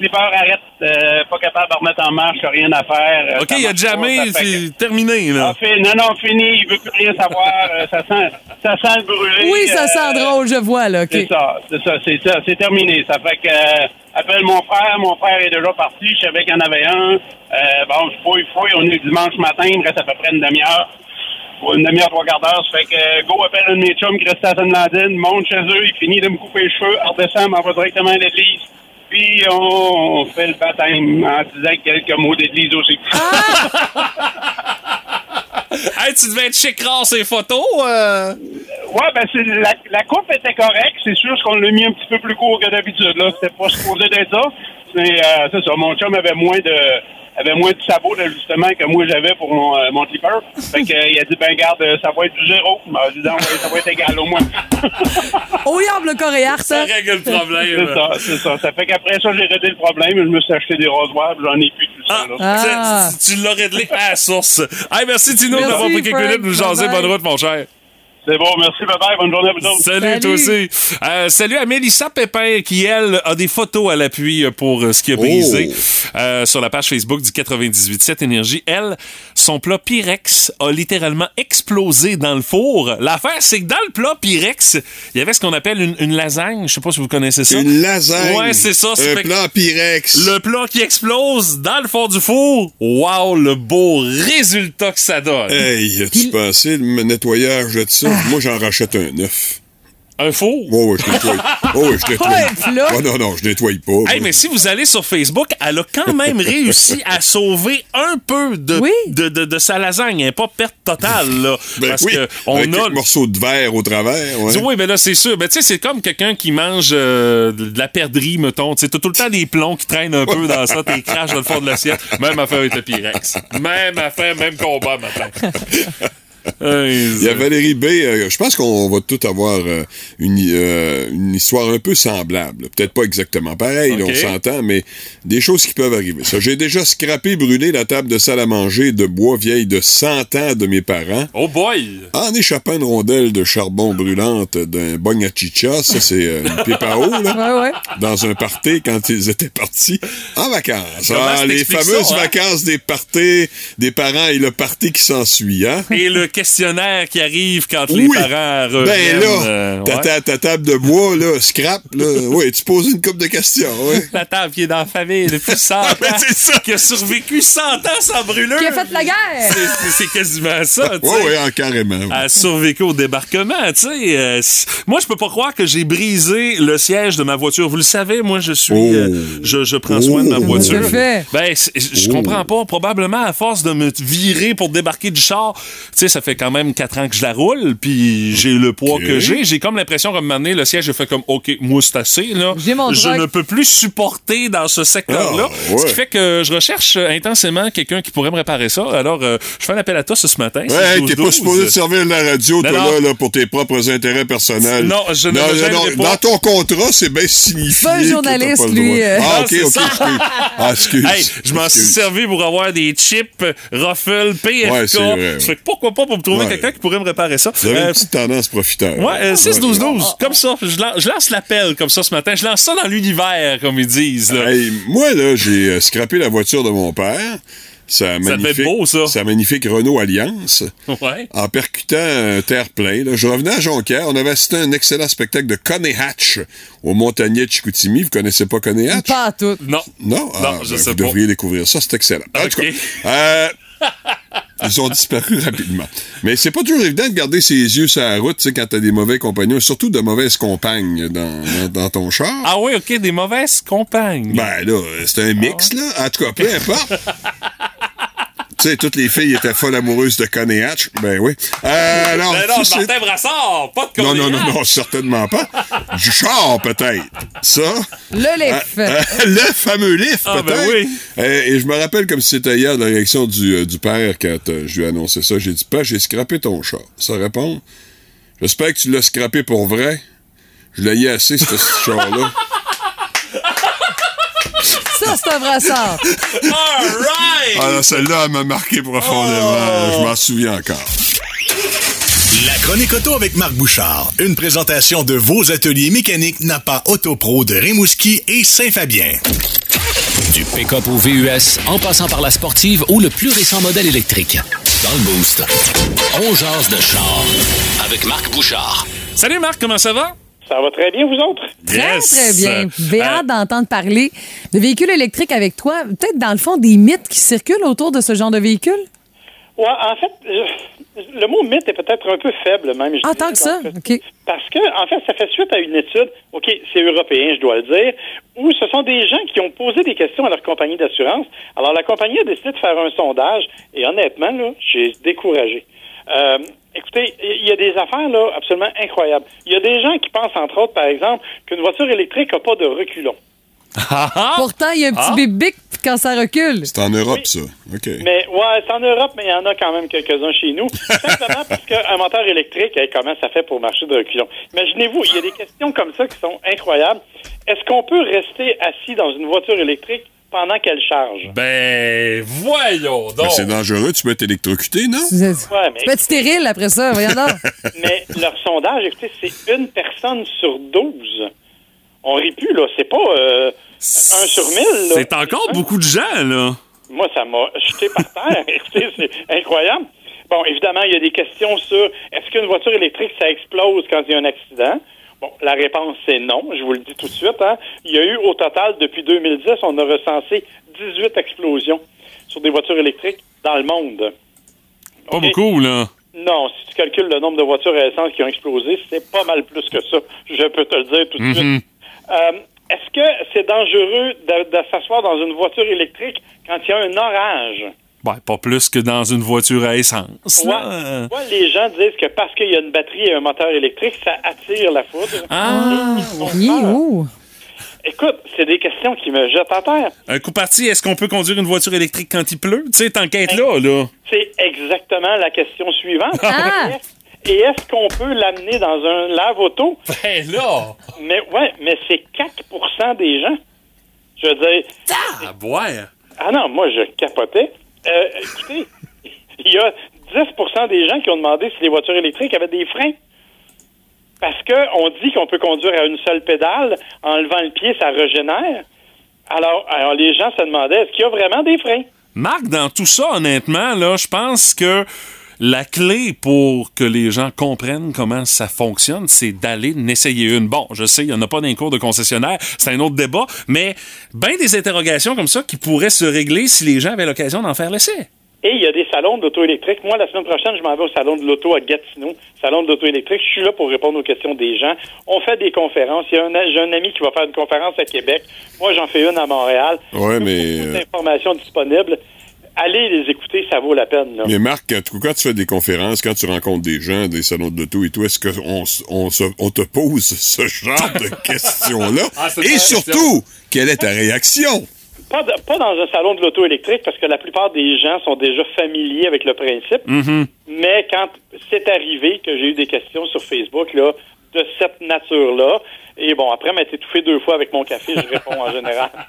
Clipper arrête, euh, pas capable de remettre en marche, rien à faire. euh, OK, il a jamais, c'est terminé, là. ah, fait- non, non, fini, il veut plus rien savoir. euh, ça sent, ça sent le brûlé. Oui, ça euh, sent drôle, je vois, là. OK. C'est ça, c'est ça, c'est ça, c'est terminé. Ça fait que, euh, appelle mon frère, mon frère est déjà parti, je savais qu'il y en avait un. Euh, bon, je fouille, fouille, on est dimanche matin, il me reste à peu près une demi-heure. Ou une demi-heure, trois quarts d'heure. Ça fait que, go, appelle un de mes chums qui restait à Sainte-Landine, monte chez eux, il finit de me couper les cheveux, redescend, m'envoie directement à l'église. Puis, on, fait le baptême en disant quelques mots d'église aussi. Hey, tu devais être chic rare ces photos. euh. Ouais, ben c'est la, la coupe était correcte. C'est sûr qu'on l'a mis un petit peu plus court que d'habitude. Là, c'était pas supposé d'être ça. Mais euh, c'est ça. Mon chum avait moins de avait moins de sabots d'ajustement que moi j'avais pour mon, euh, mon clipper. Fait que, euh, il a dit ben garde, euh, ça va être du zéro. Ben, non, ouais, ça va être égal au moins. Au yard, le coréard, ça. Ça règle le problème. c'est ça, c'est ça. Ça fait qu'après ça, j'ai réglé le problème. Je me suis acheté des rasoirs, j'en ai plus tout ça. là. Ah. Tu, tu l'as réglé à la source. Hey, merci Tino d'avoir pris quelques minutes de nous jaser. Bonne route, mon cher. C'est bon, merci, bye bye, bonne journée à vous autres. Salut, Salut. toi aussi. Euh, salut à Mélissa Pépin qui, elle, a des photos à l'appui pour euh, ce qui a brisé euh, sur la page Facebook du 98.7 Énergie. Elle, son plat Pyrex a littéralement explosé dans le four. L'affaire, c'est que dans le plat Pyrex, il y avait ce qu'on appelle une, une lasagne. Je sais pas si vous connaissez ça. Une lasagne. Ouais, c'est ça. ça Un plan Pyrex. Le plat qui explose dans le fond du four. Wow, le beau résultat que ça donne. Hey, as-tu pensé le nettoyage de ça? Moi, j'en rachète un neuf. Un four? Oh, ouais, je nettoie. Oh, ouais, je nettoie. Un. Oh, non, non, je nettoie pas. Hey, mais si vous allez sur Facebook, elle a quand même réussi à sauver un peu de, Oui. de, de, de sa lasagne. Elle pas perte totale, là. Ben parce oui, que on avec a. quelques morceaux de verre au travers. Ouais. Oui, mais là, c'est sûr. Mais tu sais, c'est comme quelqu'un qui mange euh, de la perdrix, mettons. Tu sais, tout le temps des plombs qui traînent un peu dans ça, t'es craches dans le fond de l'assiette. Même affaire avec le Pyrex. Même affaire, même combat, matin. Il y a Valérie B. euh, je pense qu'on va tout avoir euh, une, euh, une histoire un peu semblable. Peut-être pas exactement pareil, là, on s'entend, mais des choses qui peuvent arriver. Ça, j'ai déjà scrappé, brûlé la table de salle à manger de bois vieille de 100 ans de mes parents. Oh boy! En échappant une rondelle de charbon brûlante d'un bong à chicha, ça c'est une pépao, là, Ouais, ouais. dans un party quand ils étaient partis en vacances. Ah, les fameuses ça, hein? vacances des parties, des parents et le party qui s'ensuit, hein? Et le questionnaire qui arrive quand les Oui. parents reviennent. Ben là, euh, ta, ouais. ta- ta table de bois, là, scrap, là, ouais, tu poses une coupe de questions, ouais. La table qui est dans la famille depuis 100 ans. Ben, c'est ça. Qui a survécu 100 ans sans brûlure. Qui a fait la guerre? C'est- quasiment ça, tu sais. Ouais, ouais, en carrément. ouais. Elle a survécu au débarquement, tu sais. euh, moi, je peux pas croire que j'ai brisé le siège de ma voiture. Vous le savez, moi, je suis... Oh. euh, je, je prends soin de ma Oh. voiture. Ben, je Oh. comprends pas. Probablement, à force de me virer pour débarquer du char, tu sais, ça fait quand même quatre ans que je la roule, puis j'ai le poids que j'ai. J'ai comme l'impression, comme donné, le siège, j'ai fait comme, OK, moi, c'est assez, là. J'ai mon je ne peux plus supporter dans ce secteur-là. Ah, ouais. Ce qui fait que je recherche euh, intensément quelqu'un qui pourrait me réparer ça. Alors, euh, je fais un appel à toi ce matin. Ouais, hey, t'es pas 6-12-12. supposé te servir de la radio, Non, toi, non. là, là, pour tes propres intérêts personnels. Non, je ne me gênerai pas. Dans ton contrat, c'est bien signifié. pas un journaliste, pas lui, euh. Ah, Non, ok, ok, ça. excuse. Ah, excuse. Hey, je m'en suis servi pour avoir des chips, Ruffle, PFK. Ouais, c'est vrai, Ça fait que pourquoi pas pour me trouver Ouais. quelqu'un qui pourrait me réparer ça. Vous avez Euh, une petite tendance profiteur. Ouais, euh, 6-12-12, comme ça. Je lance, je lance l'appel comme ça ce matin. Je lance ça dans l'univers, comme ils disent. Là. Hey, moi, là, j'ai euh, scrappé la voiture de mon père. Sa devait être magnifique, beau, ça. Sa magnifique Renault Alliance. Ouais. En percutant un terre-plein. Je revenais à Jonquière. On avait assisté à un excellent spectacle de Coney Hatch au Montagnier de Chicoutimi. Vous connaissez pas Coney Hatch? Pas à tout. Non. Non? Ah, je ben, sais vous pas. devriez découvrir ça. C'est excellent. En tout cas, euh, ils ont disparu rapidement. Mais c'est pas toujours évident de garder ses yeux sur la route tu sais, quand t'as des mauvais compagnons, surtout de mauvaises compagnes dans, dans, dans ton char. Ah oui, OK, des mauvaises compagnes. Ben là, c'est un mix, là. En tout cas, peu importe. Tu sais, toutes les filles étaient folles amoureuses de Coney Hatch. Ben oui. Euh, alors, Mais non, Martin Brassard, pas de non, non, non, non, certainement pas. Du char, peut-être. Ça. Le lift. Euh, euh, le fameux lift, Ah, ben peut-être. oui. Euh, et je me rappelle comme si c'était hier la réaction du, du père quand euh, je lui ai annoncé ça. J'ai dit, pas, j'ai scrappé ton char. Ça répond, j'espère que tu l'as scrappé pour vrai. Je l'ai assez, ce char-là. Ça, c'est un brassard. All right! Ah, là, celle-là, elle m'a marqué profondément. Oh. Je m'en souviens encore. La chronique auto avec Marc Bouchard. Une présentation de vos ateliers mécaniques Napa Autopro de Rimouski et Saint-Fabien. Du pick-up au VUS, en passant par la sportive ou le plus récent modèle électrique. Dans le Boost, on jase de char avec Marc Bouchard. Salut Marc, comment ça va? Ça va très bien, vous autres? Très, Yes. très bien. J'ai Euh, hâte d'entendre parler de véhicules électriques avec toi. Peut-être, dans le fond, des mythes qui circulent autour de ce genre de véhicule? Ouais, en fait, je- le mot mythe est peut-être un peu faible, même. je Ah, tant que ça? OK. Parce que, en fait, ça fait suite à une étude, OK, c'est européen, je dois le dire, où ce sont des gens qui ont posé des questions à leur compagnie d'assurance. Alors, la compagnie a décidé de faire un sondage, et honnêtement, là, j'ai découragé. Euh, écoutez, il y a des affaires, là, absolument incroyables. Il y a des gens qui pensent, entre autres, par exemple, qu'une voiture électrique n'a pas de reculons. Pourtant, il y a un petit Ah. bébé quand ça recule. C'est en Europe, ça. OK. Mais ouais, c'est en Europe, mais il y en a quand même quelques-uns chez nous. Simplement parce qu'un moteur électrique, comment ça fait pour marcher de reculons? Imaginez-vous, il y a des questions comme ça qui sont incroyables. Est-ce qu'on peut rester assis dans une voiture électrique pendant qu'elle charge? Ben, voyons Ben, donc. c'est dangereux, tu peux être électrocuté, non? Ouais, mais, Tu peux être stérile après ça, voyons donc. mais leur sondage, écoutez, c'est une personne sur 12. On rit plus, là. C'est pas euh, un sur mille, là. C'est encore beaucoup de gens, là. Moi, ça m'a jeté par terre. Écoutez, c'est incroyable. Bon, évidemment, il y a des questions sur est-ce qu'une voiture électrique, ça explose quand il y a un accident? Bon, la réponse, c'est non. Je vous le dis tout de suite. Hein. Il y a eu, au total, depuis 2010, on a recensé 18 explosions sur des voitures électriques dans le monde. Pas beaucoup, là. Non, si tu calcules le nombre de voitures à essence qui ont explosé, c'est pas mal plus que ça. Je peux te le dire tout de Mhm. suite. Euh, Est-ce que c'est dangereux de, de s'asseoir dans une voiture électrique quand il y a un orage? Ben, pas plus que dans une voiture à essence. Ouais, là. ouais, les gens disent que parce qu'il y a une batterie et un moteur électrique, ça attire la foudre. Ah, Oui. Écoute, c'est des questions qui me jettent à terre. Un coup parti, est-ce qu'on peut conduire une voiture électrique quand il pleut? Tu sais, t'enquêtes là, là. C'est exactement la question suivante. Ah! Et est-ce qu'on peut l'amener dans un lave-auto? Ben là! Mais ouais, mais c'est 4% des gens. Je veux dire, Ah, boire! ah non, moi je capotais. Euh, écoutez, il y a 10% des gens qui ont demandé si les voitures électriques avaient des freins. Parce qu'on dit qu'on peut conduire à une seule pédale, en levant le pied, ça régénère. Alors, alors les gens se demandaient, est-ce qu'il y a vraiment des freins? Marc, dans tout ça, honnêtement, là, je pense que la clé pour que les gens comprennent comment ça fonctionne, c'est d'aller en essayer une. Bon, je sais, il n'y en a pas d'un cours de concessionnaire, c'est un autre débat, mais ben des interrogations comme ça qui pourraient se régler si les gens avaient l'occasion d'en faire l'essai. Et il y a des salons d'auto électrique. Moi, la semaine prochaine, je m'en vais au salon de l'auto à Gatineau, salon de l'auto électrique. Je suis là pour répondre aux questions des gens. On fait des conférences. Il y a un, j'ai un ami qui va faire une conférence à Québec. Moi, j'en fais une à Montréal. Ouais, mais. Beaucoup euh, d'informations disponibles. Allez les écouter, ça vaut la peine. Là. Mais Marc, quand, quand tu fais des conférences, quand tu rencontres des gens, des salons de l'auto et tout, est-ce qu'on on, se- on te pose ce genre de questions-là? Ah, et surtout, quelle est ta réaction? Pas, de- pas dans un salon de l'auto électrique, parce que la plupart des gens sont déjà familiers avec le principe. Mm-hmm. Mais quand c'est arrivé que j'ai eu des questions sur Facebook là, de cette nature-là, et bon, après m'être étouffé deux fois avec mon café, je réponds en général.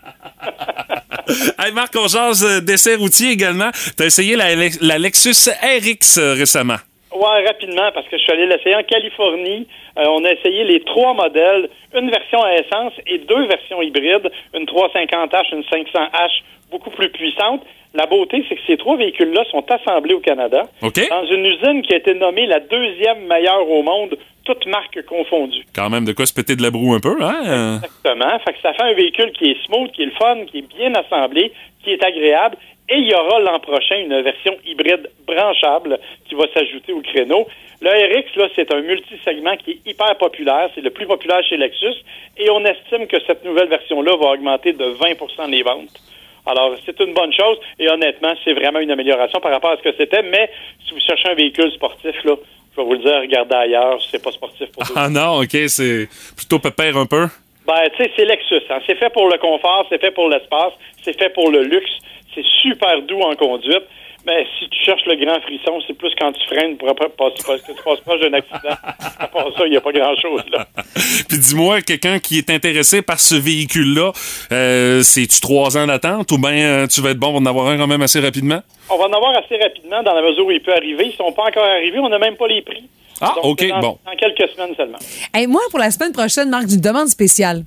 Hey Marc, on jase euh, d'essai routier également. T'as essayé la, la Lexus RX euh, récemment. Ouais, rapidement, parce que je suis allé l'essayer en Californie. Euh, on a essayé les trois modèles, une version à essence et deux versions hybrides, une 350H, une 500H, beaucoup plus puissante. La beauté, c'est que ces trois véhicules-là sont assemblés au Canada dans une usine qui a été nommée la deuxième meilleure au monde, toutes marques confondues. Quand même de quoi se péter de la broue un peu, hein? Exactement. Fait que ça fait un véhicule qui est smooth, qui est le fun, qui est bien assemblé, qui est agréable. Et il y aura l'an prochain une version hybride branchable qui va s'ajouter au créneau. Le RX, là, c'est un multisegment qui est hyper populaire. C'est le plus populaire chez Lexus. Et on estime que cette nouvelle version-là va augmenter de 20% les ventes. Alors, c'est une bonne chose et honnêtement, c'est vraiment une amélioration par rapport à ce que c'était. Mais si vous cherchez un véhicule sportif, là, je vais vous le dire, regardez ailleurs, c'est pas sportif pour vous. Ah non, OK, c'est plutôt pépère un peu? Ben, tu sais, c'est Lexus. Hein. C'est fait pour le confort, c'est fait pour l'espace, c'est fait pour le luxe. C'est super doux en conduite. Mais si tu cherches le grand frisson, c'est plus quand tu freines pour après passer, parce que tu passes proche d'un accident. À part ça, il n'y a pas grand-chose, là. Puis dis-moi, quelqu'un qui est intéressé par ce véhicule-là, euh, c'est-tu trois ans d'attente ou bien euh, tu vas être bon pour en avoir un quand même assez rapidement? On va en avoir assez rapidement dans la mesure où il peut arriver. Ils sont pas encore arrivés. On n'a même pas les prix. Ah, Donc, OK, dans, bon. Dans quelques semaines seulement. Hey, moi, pour la semaine prochaine, Marc, d'une demande spéciale.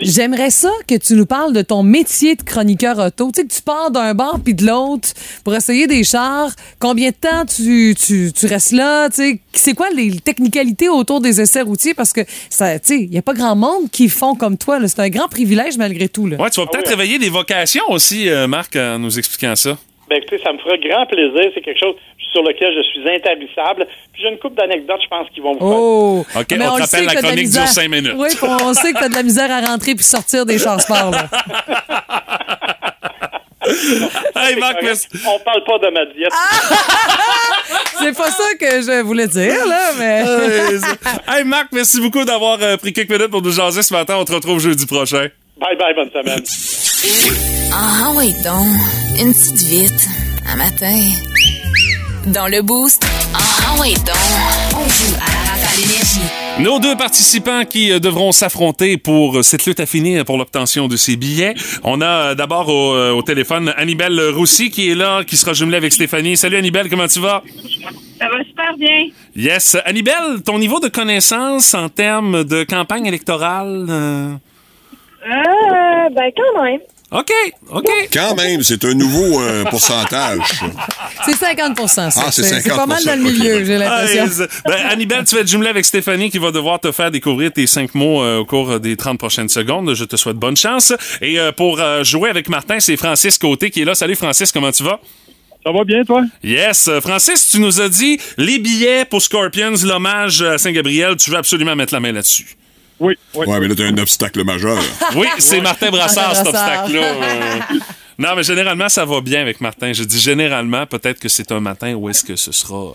J'aimerais ça que tu nous parles de ton métier de chroniqueur auto. Tu sais, que tu pars d'un bar puis de l'autre pour essayer des chars. Combien de temps tu, tu, tu restes là? Tu sais, c'est quoi les technicalités autour des essais routiers? Parce que, ça, tu sais, il n'y a pas grand monde qui font comme toi. C'est un grand privilège malgré tout. Là. Ouais, tu vas peut-être réveiller des vocations aussi, euh, Marc, en nous expliquant ça. Ben, écoutez, ça me fera grand plaisir. C'est quelque chose sur lequel je suis intarissable. Puis j'ai une couple d'anecdotes, je pense, qui vont vous Oh! OK, Mais on te le rappelle, sait la que t'as de chronique dure cinq minutes. Oui, on sait que tu as de la misère à rentrer puis sortir des chars sport. là. Hey, Marc, merci. On parle pas de ma diète. C'est pas ça que je voulais dire, là, mais. Hey, Marc, merci beaucoup d'avoir euh, pris quelques minutes pour nous jaser ce matin. On te retrouve jeudi prochain. Bye bye, bonne semaine. Ah oui donc, une petite vite, un matin. Dans le boost, ah oui donc, on joue à la rafale énergie. Nos deux participants qui euh, devront s'affronter pour euh, cette lutte à finir pour l'obtention de ces billets. On a euh, d'abord au, au téléphone Annibelle Roussy qui est là, qui sera jumelée avec Stéphanie. Salut Annibelle, comment tu vas? Ça va super bien. Yes. Annibelle, ton niveau de connaissance en termes de campagne électorale? euh, Euh, ben quand même. OK, OK. Quand même, c'est un nouveau euh, pourcentage. C'est 50 ça. Ah, c'est C'est pas 50 mal dans le milieu, j'ai l'impression. Ah, ben, Annibelle, tu vas être jumelée avec Stéphanie qui va devoir te faire découvrir tes cinq mots euh, au cours des 30 prochaines secondes. Je te souhaite bonne chance. Et euh, pour euh, jouer avec Martin, c'est Francis Côté qui est là. Salut Francis, comment tu vas? Ça va bien, toi? Yes. Francis, tu nous as dit les billets pour Scorpions, l'hommage à Saint-Gabriel. Tu veux absolument mettre la main là-dessus. Oui, oui. Ouais, mais là, t'as un obstacle majeur. Oui, c'est Martin Brassard, Martin cet obstacle-là. Euh, Non, mais généralement, ça va bien avec Martin. Je dis généralement, peut-être que c'est un matin où est-ce que ce sera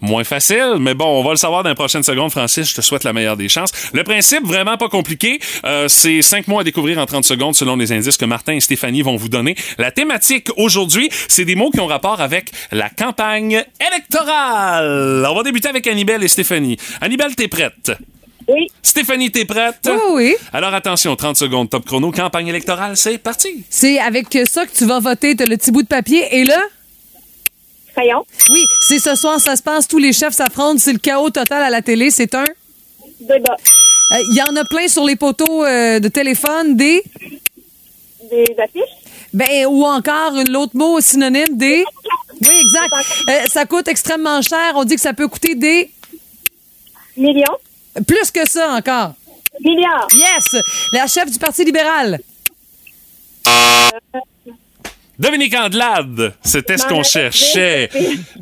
moins facile. Mais bon, on va le savoir dans les prochaines secondes, Francis. Je te souhaite la meilleure des chances. Le principe, vraiment pas compliqué. Euh, c'est cinq mots à découvrir en 30 secondes selon les indices que Martin et Stéphanie vont vous donner. La thématique aujourd'hui, c'est des mots qui ont rapport avec la campagne électorale. On va débuter avec Annibelle et Stéphanie. Annibelle, t'es prête? Oui. Stéphanie, t'es prête? Oui, oui. Alors attention, 30 secondes top chrono, campagne électorale, c'est parti. C'est avec ça que tu vas voter. T'as le petit bout de papier. Et là? Crayon. Oui, c'est ce soir, ça se passe. Tous les chefs s'affrontent. C'est le chaos total à la télé. C'est un? Débat. Euh, Il y en a plein sur les poteaux euh, de téléphone. Des? Des affiches. Ben, ou encore une autre mot synonyme des? Oui, exact. Euh, ça coûte extrêmement cher. On dit que ça peut coûter des? Millions. Plus que ça encore. Milliards. Yes! La chef du Parti libéral. Dominique Andelade, c'était ce qu'on cherchait.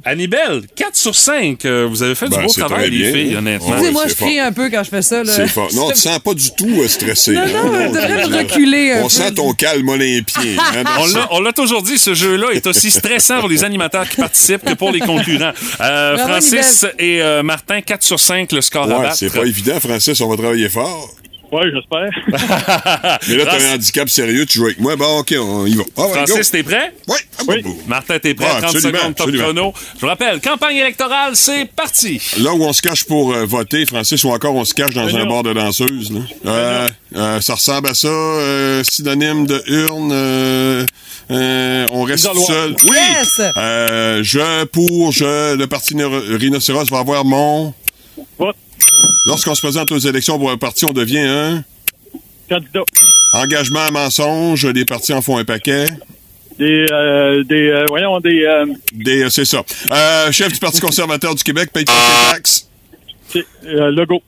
Annibelle, 4 sur 5. euh, Vous avez fait du Ben, beau travail, les bien. filles, honnêtement. Ouais, c'est je crie un peu quand je fais ça. Là. C'est fort. Non, tu sens pas du tout euh, stressé. Non, non, hein? on devrait me reculer un On peu. sent ton calme olympien. hein, On l'a- On l'a toujours dit, ce jeu-là est aussi stressant pour les animateurs qui participent que pour les concurrents. Euh, Francis et euh, Martin, 4 sur 5, le score à Ouais, battre. c'est pas évident, Francis. On va travailler fort. Oui, j'espère. Mais là, t'as un handicap sérieux. Tu joues avec moi. Bon, OK, on y va. Ah, ouais. Francis, t'es prêt? Oui. Oui. Martin, t'es prêt? Ah, 30 absolument, secondes, top absolument. chrono. Je vous rappelle, campagne électorale, c'est parti. Là où on se cache pour euh, voter, Francis, ou encore on se cache dans un bar de danseuse. Là. Euh, euh, ça ressemble à ça. euh, synonyme de urne. euh, euh, on reste Isoloir. seul. Oui. Yes! Euh, je, pour, je, le parti rhinocéros va avoir mon... Vote. Lorsqu'on se présente aux élections pour un parti, on devient un... Candidat. Engagement à mensonge, les partis en font un paquet. Des, euh, des, euh, voyons, des, euh, Des, euh, c'est ça. Euh, chef du Parti conservateur du Québec, paye ses taxes. C'est, euh, logo.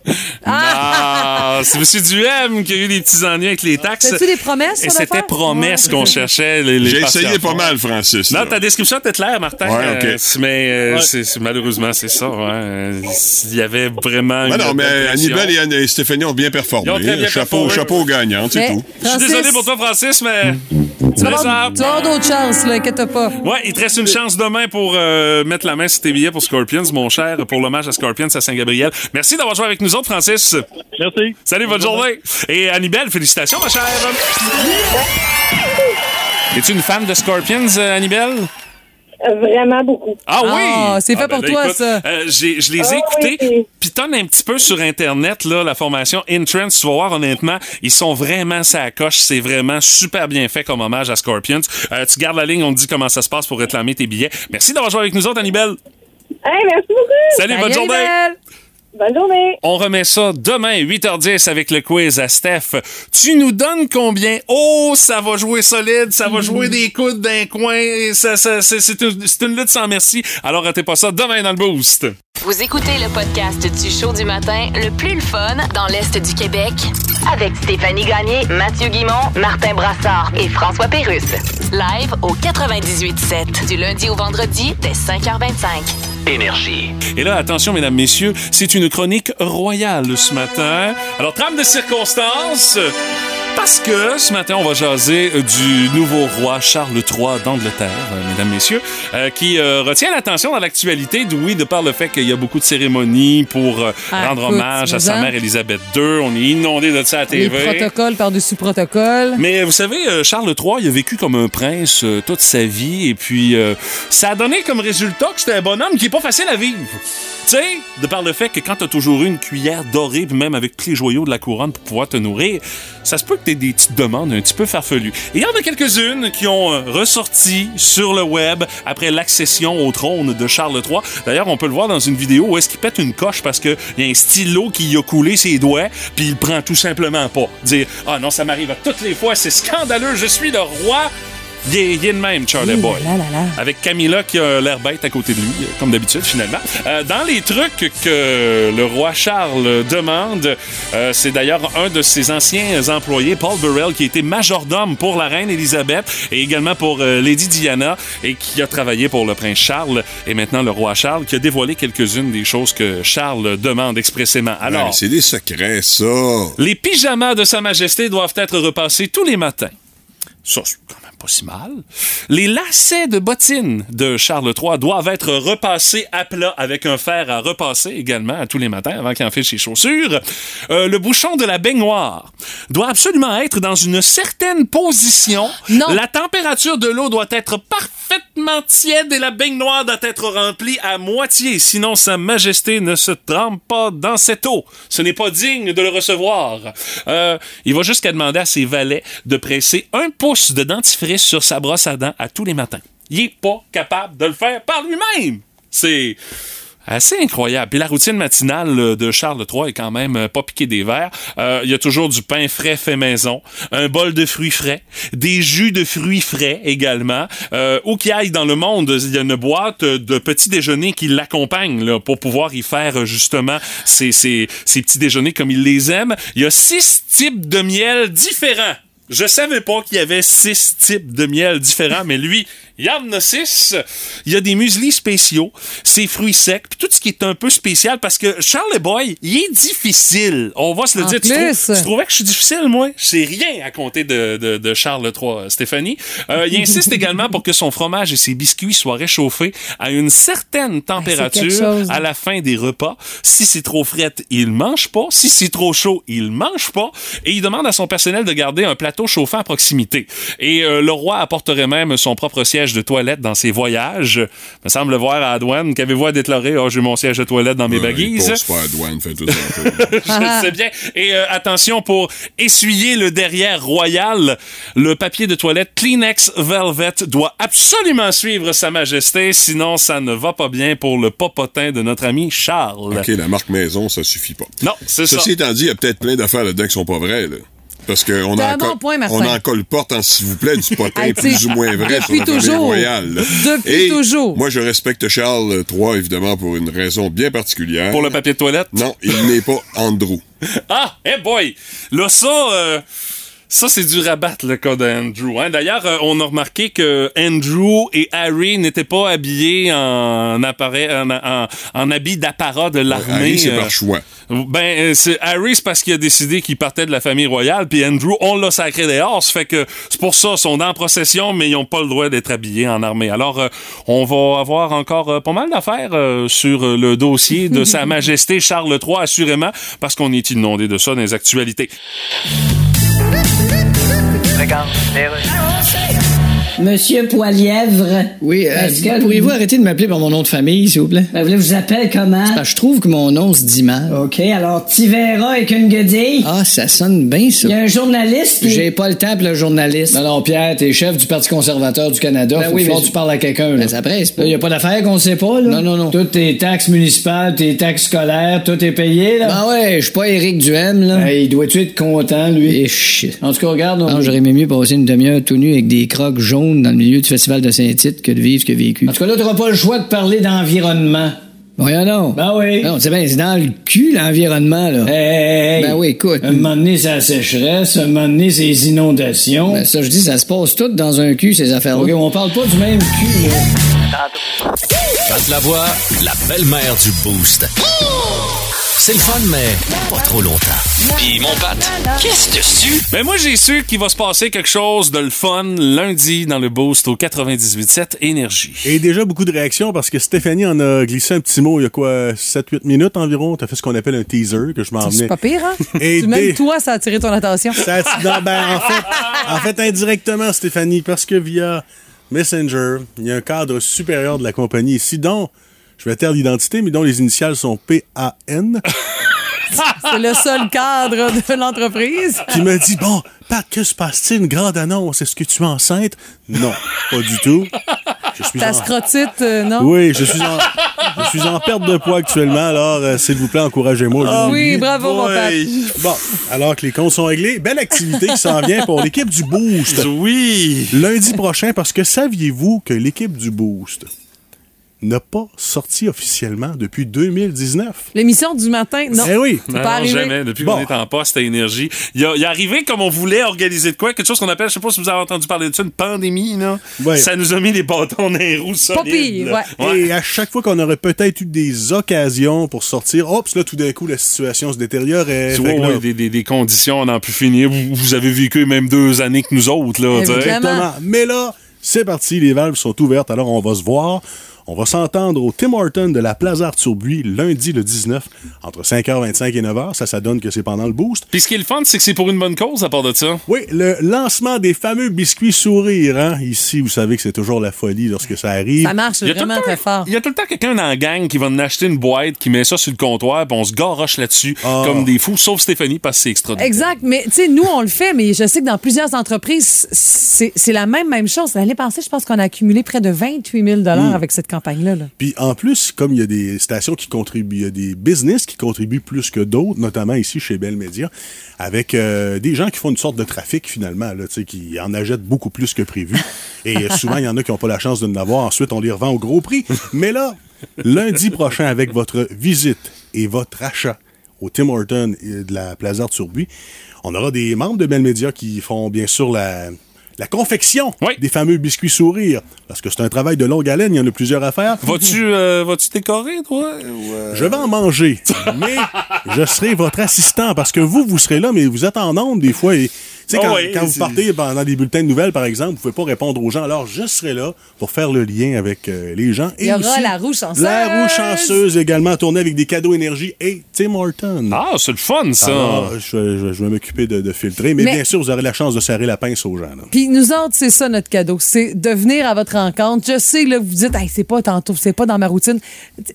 Ah, c'est M. Duhem qui a eu des petits ennuis avec les taxes. C'était-tu des promesses, Et c'était affaire? promesse Ouais. qu'on cherchait. Les, les J'ai essayé pas mal, Francis. Non, là. ta description était claire, Martin. Ouais, ok. Euh, mais euh, Ouais. c'est- c'est- malheureusement, c'est ça. ouais. Il y avait vraiment. Ben une non, mais. Annibelle et, Stéphanie ont bien performé. Ont bien chapeau, performé. chapeau aux gagnants, c'est Mais, tout. Je suis désolé pour toi, Francis, mais Tu vas avoir, tu vas avoir d'autres chances, là, inquiète pas. Ouais, il te reste une chance demain pour euh, mettre la main sur tes billets pour Scorpions, mon cher, pour l'hommage à Scorpions à Saint-Gabriel. Merci d'avoir joué avec nous autres, Francis. Merci. Salut, bonne journée. Et Annibelle, félicitations, ma chère. Es-tu une fan de Scorpions, euh, Annibelle? Vraiment beaucoup. Ah oui! Ah, c'est fait Ah, ben pour là, toi, écoute, ça. euh, j'ai- je les ai Ah écoutés. oui. Puis tonne un petit peu sur Internet, là, la formation Entrance. Tu vas voir, honnêtement, ils sont vraiment sa coche. C'est vraiment super bien fait comme hommage à Scorpions. Euh, tu gardes la ligne, on te dit comment ça se passe pour réclamer tes billets. Merci d'avoir joué avec nous autres, Annibelle. Hey, merci beaucoup. Salut, bonne journée. Annibelle. Bonne journée. On remet ça demain, 8h10, avec le quiz à Steph. Tu nous donnes combien? Oh, ça va jouer solide, ça va jouer des coudes d'un coin. et ça- ça- c'est c'est une, c'est une lutte sans merci. Alors, ratez pas ça demain dans le Boost. Vous écoutez le podcast du show du matin le plus le fun dans l'Est du Québec avec Stéphanie Gagné, Mathieu Guimont, Martin Brassard et François Pérusse. Live au 98.7 du lundi au vendredi dès 5h25. Et là, attention, mesdames, messieurs, c'est une chronique royale ce matin. Alors, trame de circonstances. Parce que ce matin, on va jaser euh, du nouveau roi Charles III d'Angleterre, euh, mesdames, messieurs, euh, qui euh, retient l'attention dans l'actualité, oui, de par le fait qu'il y a beaucoup de cérémonies pour euh, Ah, rendre écoute, hommage à sa mère Élisabeth II. On est inondé de ça à Les TV. protocoles par-dessus protocoles. Mais vous savez, Charles III, il a vécu comme un prince toute sa vie et puis euh, ça a donné comme résultat que c'était un bonhomme qui est pas facile à vivre. Tu sais, de par le fait que quand t'as toujours eu une cuillère dorée, même avec tous les joyaux de la couronne pour pouvoir te nourrir, ça se peut que des petites demandes un petit peu farfelues. Et il y en a quelques-unes qui ont euh, ressorti sur le web après l'accession au trône de Charles III. D'ailleurs, on peut le voir dans une vidéo où est-ce qu'il pète une coche parce qu'il y a un stylo qui y a coulé ses doigts, puis il prend tout simplement pas. Dire « Ah non, ça m'arrive à toutes les fois, c'est scandaleux, je suis le roi ». Il est, il est le même, Charlie Hi, Boy. là, là, là. Avec Camilla qui a l'air bête à côté de lui, euh, comme d'habitude, finalement. Euh, dans les trucs que le roi Charles demande, euh, c'est d'ailleurs un de ses anciens employés, Paul Burrell, qui a été majordome pour la reine Elisabeth et également pour euh, Lady Diana et qui a travaillé pour le prince Charles et maintenant le roi Charles, qui a dévoilé quelques-unes des choses que Charles demande expressément. Alors, Ouais, c'est des secrets, ça. les pyjamas de Sa Majesté doivent être repassés tous les matins. Ça, c'est quand même pas si mal. Les lacets de bottines de Charles III doivent être repassés à plat avec un fer à repasser également à tous les matins avant qu'il enfiche ses chaussures. Euh, le bouchon de la baignoire doit absolument être dans une certaine position. Non. La température de l'eau doit être parfaitement tiède et la baignoire doit être remplie à moitié. Sinon, Sa Majesté ne se trempe pas dans cette eau. Ce n'est pas digne de le recevoir. Euh, il va jusqu'à demander à ses valets de presser un pouce de dentifrice sur sa brosse à dents à tous les matins. Il est pas capable de le faire par lui-même. C'est assez incroyable. Puis la routine matinale euh, de Charles III est quand même euh, pas piqué des verres. Euh, Il y a toujours du pain frais fait maison, un bol de fruits frais, des jus de fruits frais également. Où qu'il aille dans le monde, il y a une boîte de petits déjeuners qui l'accompagne pour pouvoir y faire justement ces, ces petits déjeuners comme il les aime. Il y a six types de miel différents. Je savais pas qu'il y avait six types de miel différents, mais lui, il y en a six. Il y a des mueslis spéciaux, ses fruits secs, puis tout ce qui est un peu spécial parce que Charlie Boy, il est difficile. On va se le En dire. Tu, plus. trou- tu trouvais que je suis difficile, moi? C'est rien à compter de, de, de Charles III, Stéphanie. Euh, il insiste également pour que son fromage et ses biscuits soient réchauffés à une certaine quelque température à la fin des repas. Si c'est trop frais, il mange pas. Si c'est trop chaud, il mange pas. Et il demande à son personnel de garder un plateau chauffant à proximité. Et euh, le roi apporterait même son propre siège de toilette dans ses voyages. Me semble le voir à la douane. Qu'avez-vous à déclarer? Oh, j'ai mon siège de toilette dans mes baguises. douane, fait tout ça. Je sais bien. Et euh, attention pour essuyer le derrière royal, le papier de toilette Kleenex Velvet doit absolument suivre Sa Majesté, sinon ça ne va pas bien pour le popotin de notre ami Charles. OK, la marque maison, ça suffit pas. Non, c'est ça. Ceci étant dit, il y a peut-être plein d'affaires là-dedans qui sont pas vraies, là. Parce qu'on en, bon colle- point, on en en s'il vous plaît du potin plus ou moins vrai sur la famille toujours. royale. là. Depuis Et toujours. Moi, je respecte Charles III, évidemment, pour une raison bien particulière. Pour le papier de toilette? Non, il n'est pas Andrew. Ah, hey boy! Là, ça, euh, Ça, c'est du rabat, le cas d'Andrew. Hein? D'ailleurs, euh, on a remarqué que Andrew et Harry n'étaient pas habillés en, appareil, en, en, en habit d'apparat de l'armée. Harry, c'est euh, par choix. Ben, euh, c'est Harry, c'est parce qu'il a décidé qu'il partait de la famille royale, puis Andrew, on l'a sacré dehors. Ça fait que c'est pour ça, ils sont dans la procession, mais ils n'ont pas le droit d'être habillés en armée. Alors, euh, on va avoir encore euh, pas mal d'affaires euh, sur euh, le dossier de Sa Majesté Charles III, assurément, parce qu'on est inondé de ça dans les actualités. Legal, beleza. Monsieur Poilièvre. Oui, euh, Est-ce que- pourriez-vous arrêter de m'appeler par mon nom de famille, s'il vous plaît? Ben, vous vous appelez comment? Parce que je trouve que mon nom se dit mal. OK, alors Tivera avec une guedille. Ah, ça sonne bien, ça. Il y a un journaliste. J'ai pas le temps pour le journaliste. Non, non, Pierre, t'es chef du Parti conservateur du Canada. Ben Faut oui, mais que tu parles à quelqu'un. Ben, ça presse pas. Là, y a pas d'affaire qu'on sait pas, là? Non, non, non. Toutes tes taxes municipales, tes taxes scolaires, tout est payé, là? Ben ouais, je suis pas Éric Duhem, là. Ben, il doit-tu être content, lui? Et shit. En tout cas, regarde... on- Non, j'aurais aimé mieux passer une demi-heure tout nu avec des crocs jaunes dans le milieu du festival de Saint-Tite que de vivre ce que vécu. En tout cas, là, t'auras pas le choix de parler d'environnement. Voyons donc. Ben oui. Non, c'est bien, c'est dans le cul, l'environnement, là. Hey, hey, hey. Ben oui, écoute. Un moment donné, c'est la sécheresse, un moment donné, c'est les inondations. Ben, ça, je dis, ça se passe tout dans un cul, ces affaires-là. OK, on parle pas du même cul, là. Pat Lavoie, la belle-mère du Boost. C'est le fun, mais pas trop longtemps. Puis mon Pat, qu'est-ce que tu Ben moi, j'ai su qu'il va se passer quelque chose de le fun lundi dans le Boost au 98.7 Énergie. Et déjà beaucoup de réactions parce que Stéphanie en a glissé un petit mot il y a quoi, 7-8 minutes environ? T'as fait ce qu'on appelle un teaser que je m'en venais. C'est pas pire, hein? Et Tu- Même toi, ça a attiré ton attention. Ça a- non, ben, en, fait, en fait, indirectement, Stéphanie, parce que via Messenger, il y a un cadre supérieur de la compagnie ici, dont, je vais taire l'identité, mais dont les initiales sont P-A-N, C'est le seul cadre de l'entreprise. qui me dit Bon, Pat, que se passe-t-il? Une grande annonce. Est-ce que tu es enceinte? Non, pas du tout. Je suis Ta en- scrotite, euh, non? Oui, je suis en, je suis en perte de poids actuellement, alors euh, s'il vous plaît, encouragez-moi. vous oui, bravo, mon Pat. Bon, alors que les comptes sont réglés, belle activité qui s'en vient pour l'équipe du Boost. Oui. Lundi prochain, parce que saviez-vous que l'équipe du Boost n'a pas sorti officiellement depuis 2019? L'émission du matin, non. Eh oui. Non, pas arrivé. jamais. Depuis Bon. qu'on est en poste à énergie. Il est arrivé comme on voulait organiser de quoi? Quelque chose qu'on appelle, je sais pas si vous avez entendu parler de ça, une pandémie, là. Ouais. Ça nous a mis les bâtons dans les roues solides. pire, là. ouais. Et à chaque fois qu'on aurait peut-être eu des occasions pour sortir, hop, là, tout d'un coup, la situation se détériorait. Là, des, des, des conditions à n'en plus finir. Vous, vous avez vécu même deux années que nous autres, là. Exactement. Mais là, c'est parti, les valves sont ouvertes, alors on va se voir. On va s'entendre au Tim Horton de la Plaza Arthur-Buis lundi le 19 entre 5h25 et 9h. Ça, ça donne que c'est pendant le boost. Puis ce qui est le fun, c'est que c'est pour une bonne cause à part de ça. Oui, le lancement des fameux biscuits sourires. Hein? Ici, vous savez que c'est toujours la folie lorsque ça arrive. Ça marche vraiment temps- très fort. Il y a tout le temps quelqu'un dans la gang qui va en acheter une boîte, qui met ça sur le comptoir, puis on se garoche là-dessus Ah. comme des fous, sauf Stéphanie parce que c'est extra. Exact, mais tu sais, nous, on le fait, mais je sais que dans plusieurs entreprises, c'est c'est la même, même chose. L'année passée, je pense qu'on a accumulé près de 28 000 Mm. avec cette campagne-là. là. Puis en plus, comme il y a des stations qui contribuent, il y a des business qui contribuent plus que d'autres, notamment ici chez Bell Media, avec euh, des gens qui font une sorte de trafic finalement, là, qui en achètent beaucoup plus que prévu. Et euh, souvent, il y en a qui n'ont pas la chance de l'avoir. Ensuite, on les revend au gros prix. Mais là, lundi prochain, avec votre visite et votre achat au Tim Horton et de la Plaza Arthur-Buis, on aura des membres de Bell Media qui font bien sûr la, la confection des fameux biscuits sourires. Parce que c'est un travail de longue haleine, il y en a plusieurs à faire. Vas-tu euh, décorer, toi? ou, euh? Je vais en manger, mais je serai votre assistant parce que vous, vous serez là, mais vous êtes en nombre des fois. Et, Oh quand, oui, quand vous partez pendant des bulletins de nouvelles, par exemple, vous pouvez pas répondre aux gens. Alors, je serai là pour faire le lien avec euh, les gens. Il y aura aussi la roue chanceuse. La roue chanceuse également, tournée avec des cadeaux énergie et Tim Horton. Ah, c'est le fun, ça. Alors, je, je- je vais m'occuper de, de filtrer, mais, Mais- bien sûr, vous aurez la chance de serrer la pince aux gens. Puis nous autres, c'est ça notre cadeau. C'est de venir à votre rencontre. Je sais, là, vous dites, hey, c'est pas tantôt, c'est pas dans ma routine.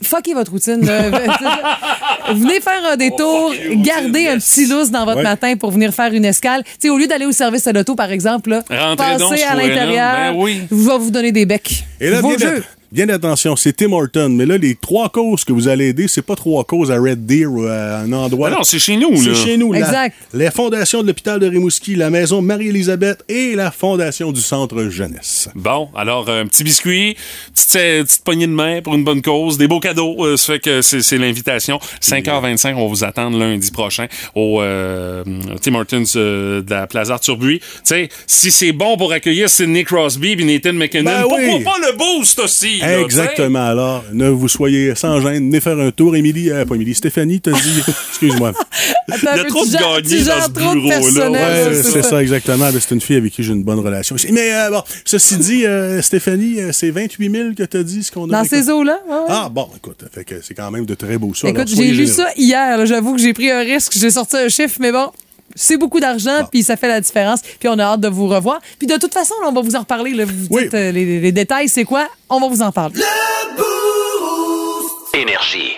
Fuckez votre routine. venez faire un détour, gardez un petit lousse dans votre Ouais. matin pour venir faire une escale. Au lieu d'aller au service de l'auto, par exemple, là, Rentrez donc, passez à l'intérieur. Ben oui. Je vais vous donner des becs. Et là, Vos jeux. Bien attention, c'est Tim Horton. Mais là, les trois causes que vous allez aider, c'est pas trois causes à Red Deer ou à un endroit. Ah non, c'est chez nous, C'est là. chez nous, là. Exact. La Fondation de l'hôpital de Rimouski, la Maison Marie-Élisabeth et la Fondation du Centre Jeunesse. Bon, alors un petit biscuit, petite, euh, petite poignée de main pour une bonne cause, des beaux cadeaux. euh, ça fait que c'est c'est l'invitation. 5h25, on va vous attendre lundi prochain au euh, Tim Hortons euh, de la Plaza Arthur-Buis. Tu sais, si c'est bon pour accueillir Sidney Crosby et Nathan McKinnon, Ben pourquoi oui. pas le boost aussi? Là? Exactement. Alors, ne vous soyez sans gêne, venez faire un tour. Émilie, euh, pas Émilie, Stéphanie, t'as dit, excuse-moi. Il y a trop tu de gagnés tu dans ce trop de bureau-là. Ouais, c'est ça, exactement. C'est une fille avec qui j'ai une bonne relation. aussi. Mais euh, bon, ceci dit, euh, Stéphanie, c'est 28 000 que t'as dit ce qu'on a Dans ces eaux-là? ouais. Ah, bon, écoute, fait que c'est quand même de très beaux ça. Écoute, j'ai lu ça hier. J'avoue que j'ai pris un risque. J'ai sorti un chiffre, mais bon. C'est beaucoup d'argent, puis ça fait la différence. Puis on a hâte de vous revoir. Puis de toute façon, là, on va vous en reparler. là. Vous dites euh, les, les détails, c'est quoi? On va vous en parler. Énergie.